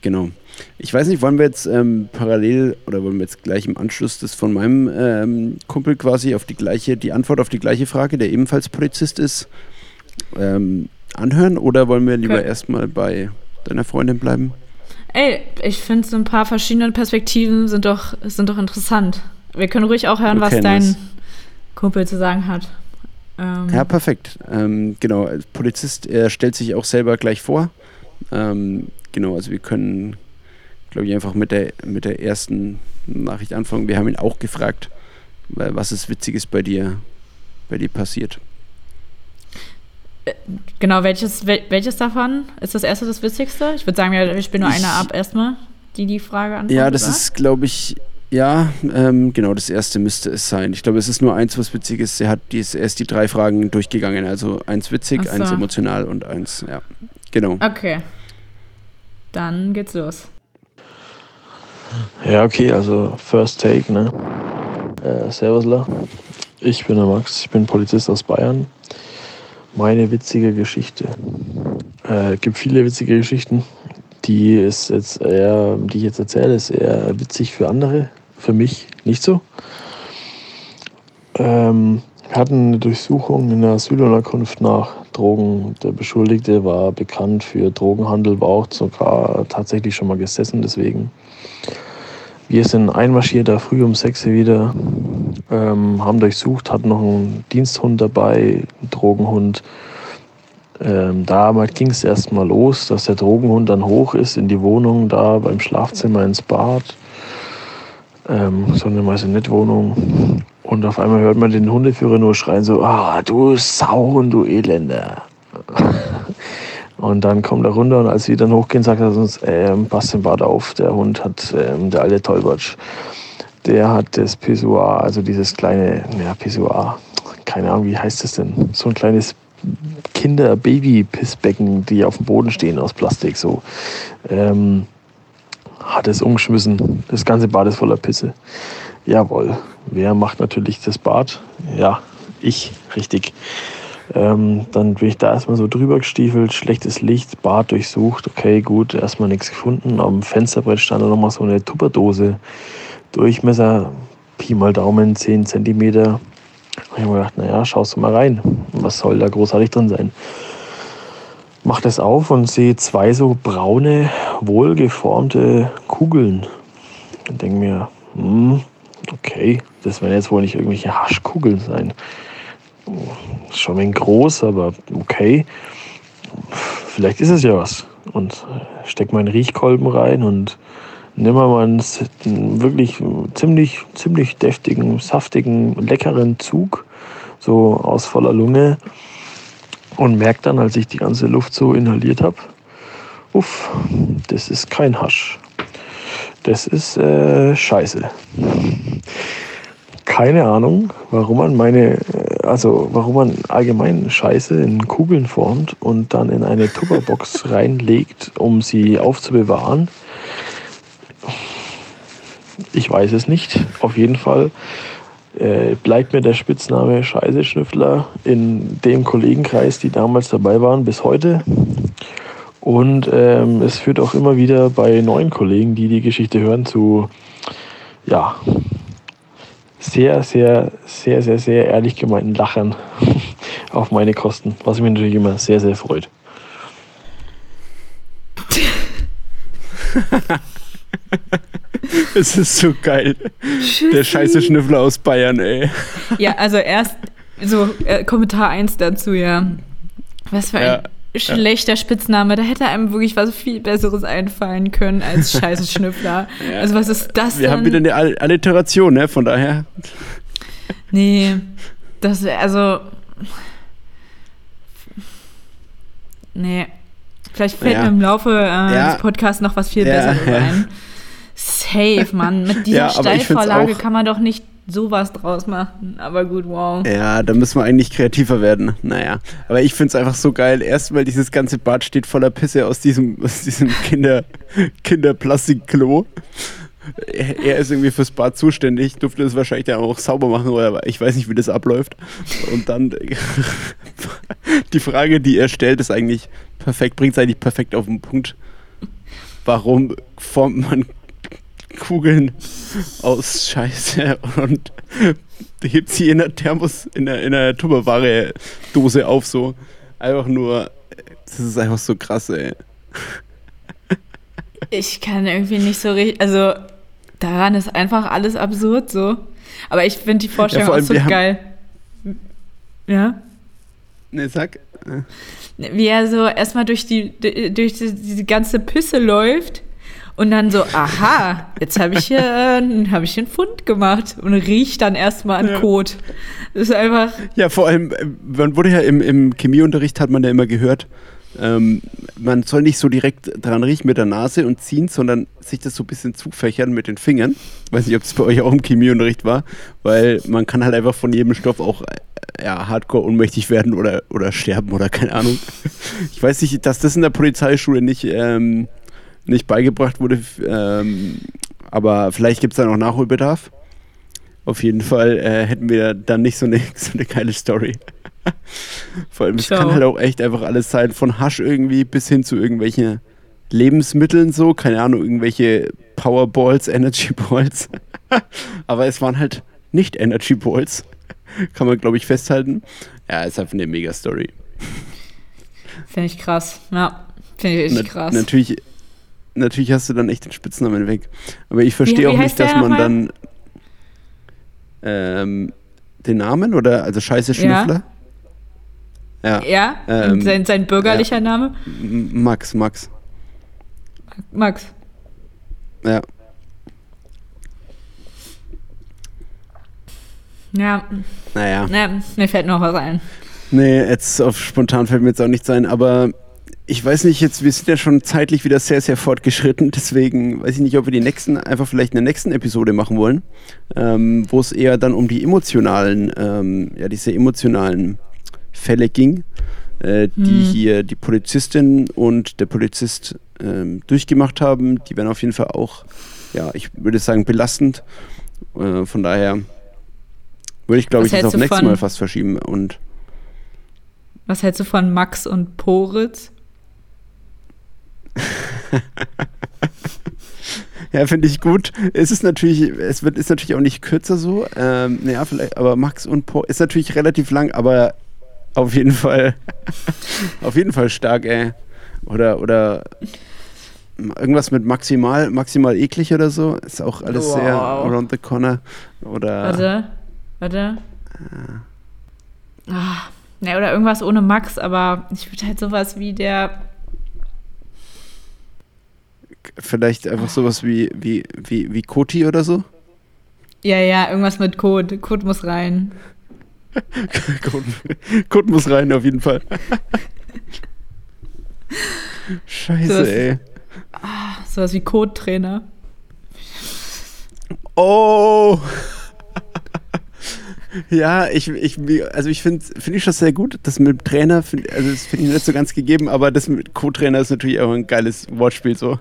Genau. Ich weiß nicht, wollen wir jetzt ähm, parallel oder wollen wir jetzt gleich im Anschluss das von meinem ähm, Kumpel quasi auf die gleiche, die Antwort auf die gleiche Frage, der ebenfalls Polizist ist, ähm, anhören oder wollen wir lieber Okay. erstmal bei deiner Freundin bleiben? Ey, ich finde so ein paar verschiedene Perspektiven sind doch, sind doch interessant. Wir können ruhig auch hören, was dein nice. Kumpel zu sagen hat. Ähm, Ja, perfekt. Ähm, genau, als Polizist, er stellt sich auch selber gleich vor. Ähm, genau, also wir können, glaube ich, einfach mit der, mit der ersten Nachricht anfangen. Wir haben ihn auch gefragt, was ist Witziges bei dir, bei dir passiert. Genau, welches, wel, welches davon ist das erste das Witzigste? Ich würde sagen, wir spielen nur Ich- eine ab erstmal, die die Frage antwortet. Ja, das oder? ist, glaube ich, ja, ähm, genau, das erste müsste es sein. Ich glaube, es ist nur eins, was witzig ist. Er hat dies, erst die drei Fragen durchgegangen. Also eins witzig, so. eins emotional und eins, ja. Genau. Okay. Dann geht's los. Ja, okay, also First Take, ne? Äh, Servusler. Ich bin der Max, ich bin Polizist aus Bayern. Meine witzige Geschichte. Äh, gibt viele witzige Geschichten. Die ist jetzt eher, die ich jetzt erzähle, ist eher witzig für andere. Für mich nicht so. Ähm, wir hatten eine Durchsuchung in der Asylunterkunft nach Drogen. Der Beschuldigte war bekannt für Drogenhandel, war auch sogar tatsächlich schon mal gesessen, deswegen. Wir sind einmarschiert da früh um 6 Uhr wieder, ähm, haben durchsucht, hatten noch einen Diensthund dabei, einen Drogenhund. Ähm, damals ging es erstmal los, dass der Drogenhund dann hoch ist in die Wohnung, da beim Schlafzimmer ins Bad. Ähm, so eine Maisonette-Wohnung. Und auf einmal hört man den Hundeführer nur schreien so, ah, du Sau und du Elender. Und dann kommt er runter und als wir dann hochgehen, sagt er uns, ähm, passt den Bad auf, der Hund hat, ähm, der alte Tollwatsch, der hat das Pissoir, also dieses kleine, ja, Pissoir, keine Ahnung, wie heißt das denn? So ein kleines Kinder-Baby-Pissbecken, die auf dem Boden stehen aus Plastik, so. Ähm, hat es umgeschmissen. Das ganze Bad ist voller Pisse. Jawohl. Wer macht natürlich das Bad? Ja, ich, richtig. Ähm, dann bin ich da erstmal so drüber gestiefelt, schlechtes Licht, Bad durchsucht. Okay, gut, erstmal nichts gefunden. Am Fensterbrett stand da nochmal so eine Tupperdose. Durchmesser, Pi mal Daumen, 10 Zentimeter. Und ich habe mir gedacht, naja, schaust du mal rein. Was soll da großartig drin sein? Mach das auf und sehe zwei so braune, wohlgeformte Kugeln. Und denke mir, hm, okay, das werden jetzt wohl nicht irgendwelche Haschkugeln sein. Schon ein groß, aber okay. Vielleicht ist es ja was. Und äh, steck meinen Riechkolben rein und nimm mal einen wirklich ziemlich, ziemlich deftigen, saftigen, leckeren Zug, so aus voller Lunge. Und merk dann, als ich die ganze Luft so inhaliert habe, uff, das ist kein Hasch. Das ist äh, Scheiße. Keine Ahnung, warum man meine, äh, also warum man allgemein Scheiße in Kugeln formt und dann in eine Tupperbox reinlegt, um sie aufzubewahren. Ich weiß es nicht. Auf jeden Fall äh, bleibt mir der Spitzname Scheiße-Schnüffler in dem Kollegenkreis, die damals dabei waren, bis heute. Und ähm, es führt auch immer wieder bei neuen Kollegen, die die Geschichte hören, zu ja, sehr, sehr, sehr, sehr, sehr ehrlich gemeinten Lachern auf meine Kosten, was mich natürlich immer sehr, sehr freut. Es ist so geil. Der scheiße Schnüffler aus Bayern, ey. Ja, also erst so äh, Kommentar 1 dazu, ja. Was für ein Ja, schlechter Spitzname. Da hätte einem wirklich was viel Besseres einfallen können als scheiße Schnüffler. Ja. Also was ist das Wir denn? haben wieder eine All- Alliteration, ne? Von daher. Nee, das wäre also. Nee. Vielleicht fällt Ja. mir im Laufe äh, Ja. des Podcasts noch was viel Besseres ein. Safe, Mann. Mit dieser Ja, Steilvorlage kann man doch nicht sowas draus machen. Aber gut, wow. Ja, da müssen wir eigentlich kreativer werden. Naja. Aber ich finde es einfach so geil. Erstmal dieses ganze Bad steht voller Pisse aus diesem, aus diesem Kinder, Kinderplastikklo. Er er ist irgendwie fürs Bad zuständig, durfte es wahrscheinlich dann auch sauber machen, oder ich weiß nicht, wie das abläuft. Und dann die Frage, die er stellt, ist eigentlich perfekt, bringt es eigentlich perfekt auf den Punkt. Warum formt man Kugeln aus Scheiße und hebt sie in der Thermos, in der, in der Tupperware-Dose auf, so. Einfach nur, das ist einfach so krass, ey. Ich kann irgendwie nicht so richtig. Also, daran ist einfach alles absurd so. Aber ich finde die Vorstellung vor auch allem, so wir haben- geil. Ja? Ne, sag. Wie er so erstmal durch die durch die, diese ganze Pisse läuft und dann so, aha, jetzt habe ich hier äh, hab ich einen Fund gemacht und riecht dann erstmal an Ja. Kot. Das ist einfach. Ja, vor allem, äh, man wurde ja im, im Chemieunterricht, hat man ja immer gehört, ähm, man soll nicht so direkt dran riechen mit der Nase und ziehen, sondern sich das so ein bisschen zufächern mit den Fingern. Weiß nicht, ob es bei euch auch im Chemieunterricht war, weil man kann halt einfach von jedem Stoff auch äh, ja, hardcore ohnmächtig werden oder, oder sterben oder keine Ahnung. Ich weiß nicht, dass das in der Polizeischule nicht, ähm, nicht beigebracht wurde, ähm, aber vielleicht gibt es da noch Nachholbedarf. Auf jeden Fall äh, hätten wir dann nicht so eine, so eine geile Story. Vor allem, es kann halt auch echt einfach alles sein, von Hasch irgendwie bis hin zu irgendwelchen Lebensmitteln so, keine Ahnung, irgendwelche Powerballs, Energy Balls. Aber es waren halt nicht Energy Balls. Kann man, glaube ich, festhalten. Ja, ist einfach eine Mega-Story. Finde ich krass. Ja, finde ich richtig Na- krass. Natürlich, natürlich hast du dann echt den Spitznamen weg. Aber ich verstehe auch nicht, dass man dann ähm, den Namen oder also Scheiße Ja. Schnüffler? Ja. Ja, Ähm, sein, sein bürgerlicher Name? M- Max, Max. Max. Ja. Ja, Naja. ja, mir fällt noch was ein. Nee, jetzt auf spontan fällt mir jetzt auch nichts ein, aber ich weiß nicht, jetzt, wir sind ja schon zeitlich wieder sehr, sehr fortgeschritten, deswegen weiß ich nicht, ob wir die nächsten, einfach vielleicht in der nächsten Episode machen wollen, ähm, wo es eher dann um die emotionalen, ähm, ja, diese emotionalen Fälle ging, äh, die Hm. hier die Polizistin und der Polizist ähm, durchgemacht haben. Die werden auf jeden Fall auch, ja, ich würde sagen, belastend. Äh, von daher würde ich, glaube ich, das auf nächstes Mal fast verschieben und Was hältst du von Max und Poritz? Ja, finde ich gut. Es ist natürlich, es wird, ist natürlich auch nicht kürzer so. Ähm, naja, vielleicht, aber Max und Po ist natürlich relativ lang, aber auf jeden Fall, auf jeden Fall stark, ey. Oder, oder irgendwas mit maximal, maximal eklig oder so. Ist auch alles sehr Wow. around the corner. Oder Warte, warte. Ah, ne, oder irgendwas ohne Max, aber ich würde halt sowas wie der. Vielleicht einfach sowas wie, wie, wie, wie Koti oder so. Ja, ja, irgendwas mit Code. Code muss rein. Kot muss rein, auf jeden Fall. Scheiße, Sowas- ey. Sowas wie Code-Trainer. Oh! Ja, ich, ich, also ich finde find ich das sehr gut. Das mit dem Trainer, find, also das finde ich nicht so ganz gegeben, aber das mit Co-Trainer ist natürlich auch ein geiles Wortspiel so.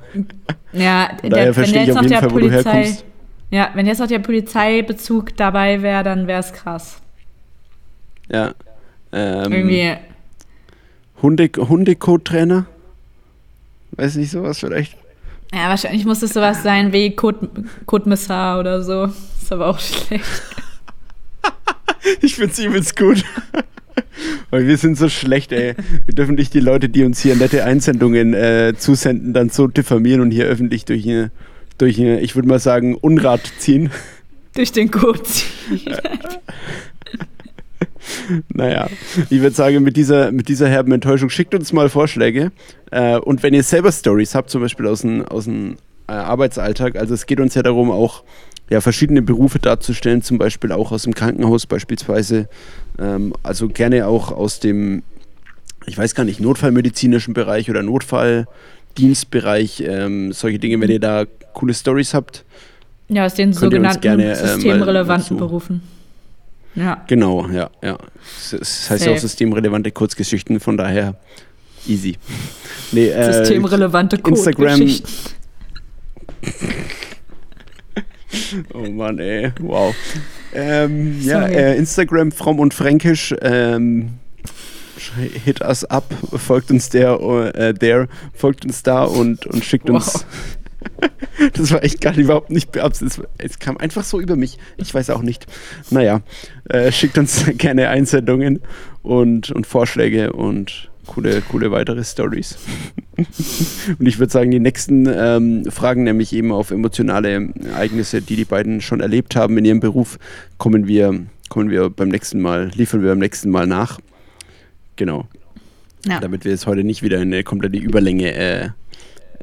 Ja, daher der, wenn verstehe ich jetzt auf noch jeden der Fall, wo du Polizei. herkommst. Ja, wenn jetzt noch der Polizeibezug dabei wäre, dann wäre es krass. Ja. Ähm, Irgendwie, Hunde, Hundecode-Trainer? Weiß nicht, sowas vielleicht? ja, wahrscheinlich muss es sowas sein wie Code, oder so. Ist aber auch schlecht. Ich find's übelst gut. Weil wir sind so schlecht, ey. Wir dürfen nicht die Leute, die uns hier nette Einsendungen äh, zusenden, dann so diffamieren und hier öffentlich durch eine, durch eine ich würde mal sagen, Unrat ziehen. Durch den Code. Naja, ich würde sagen, mit dieser, mit dieser herben Enttäuschung schickt uns mal Vorschläge. Äh, und wenn ihr selber Stories habt, zum Beispiel aus dem, aus dem äh, Arbeitsalltag, also es geht uns ja darum, auch ja, verschiedene Berufe darzustellen, zum Beispiel auch aus dem Krankenhaus beispielsweise. Ähm, also gerne auch aus dem, ich weiß gar nicht, notfallmedizinischen Bereich oder Notfalldienstbereich, ähm, solche Dinge, wenn ihr da coole Stories habt. Ja, aus den sogenannten gerne, äh, systemrelevanten dazu- Berufen. Ja. Genau, ja, ja. Es heißt ja auch systemrelevante Kurzgeschichten, von daher easy. Nee, äh, Systemrelevante Instagram- Code-Geschichten. Oh Mann, ey, wow. Ähm, ja, äh, Instagram fromm und fränkisch. Ähm, hit us up, folgt uns der, äh, der, folgt uns da und, und schickt uns. das war echt gar nicht, überhaupt nicht beabsichtigt. Es kam einfach so über mich. Ich weiß auch nicht. Naja, äh, schickt uns gerne Einsendungen und, und Vorschläge und coole, coole weitere Stories. und ich würde sagen, die nächsten ähm, Fragen, nämlich eben auf emotionale Ereignisse, die die beiden schon erlebt haben in ihrem Beruf, kommen wir, kommen wir beim nächsten Mal, liefern wir beim nächsten Mal nach. Genau. Ja. Damit wir es heute nicht wieder in eine komplette Überlänge äh,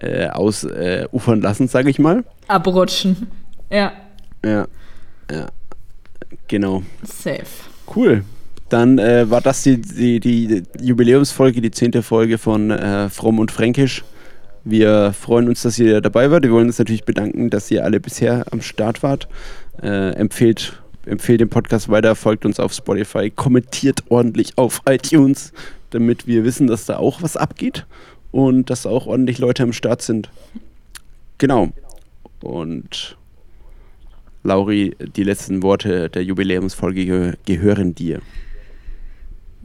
äh, ausufern äh, lassen, sage ich mal. Abrutschen. Ja, Ja. Ja. Genau. safe. Cool. Dann äh, war das die, die, die Jubiläumsfolge, die zehnte Folge von äh, Fromm und Fränkisch. Wir freuen uns, dass ihr dabei wart. Wir wollen uns natürlich bedanken, dass ihr alle bisher am Start wart. Äh, empfehlt, empfehlt den Podcast weiter, folgt uns auf Spotify, kommentiert ordentlich auf iTunes, damit wir wissen, dass da auch was abgeht und dass auch ordentlich Leute am Start sind. Genau. Und Lauri, die letzten Worte der Jubiläumsfolge gehö- gehören dir.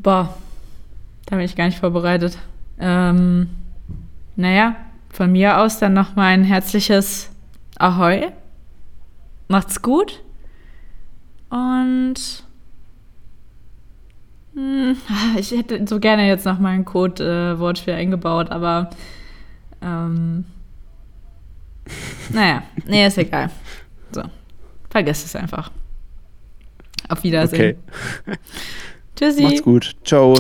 Boah, da bin ich gar nicht vorbereitet. Ähm, naja, von mir aus dann nochmal ein herzliches Ahoi. Macht's gut. Und hm, ich hätte so gerne jetzt noch mal ein Code-Wortspiel eingebaut, aber ähm, naja, nee, ist egal. So, vergesst es einfach. Auf Wiedersehen. Okay, Tschüssi. macht's gut. Ciao.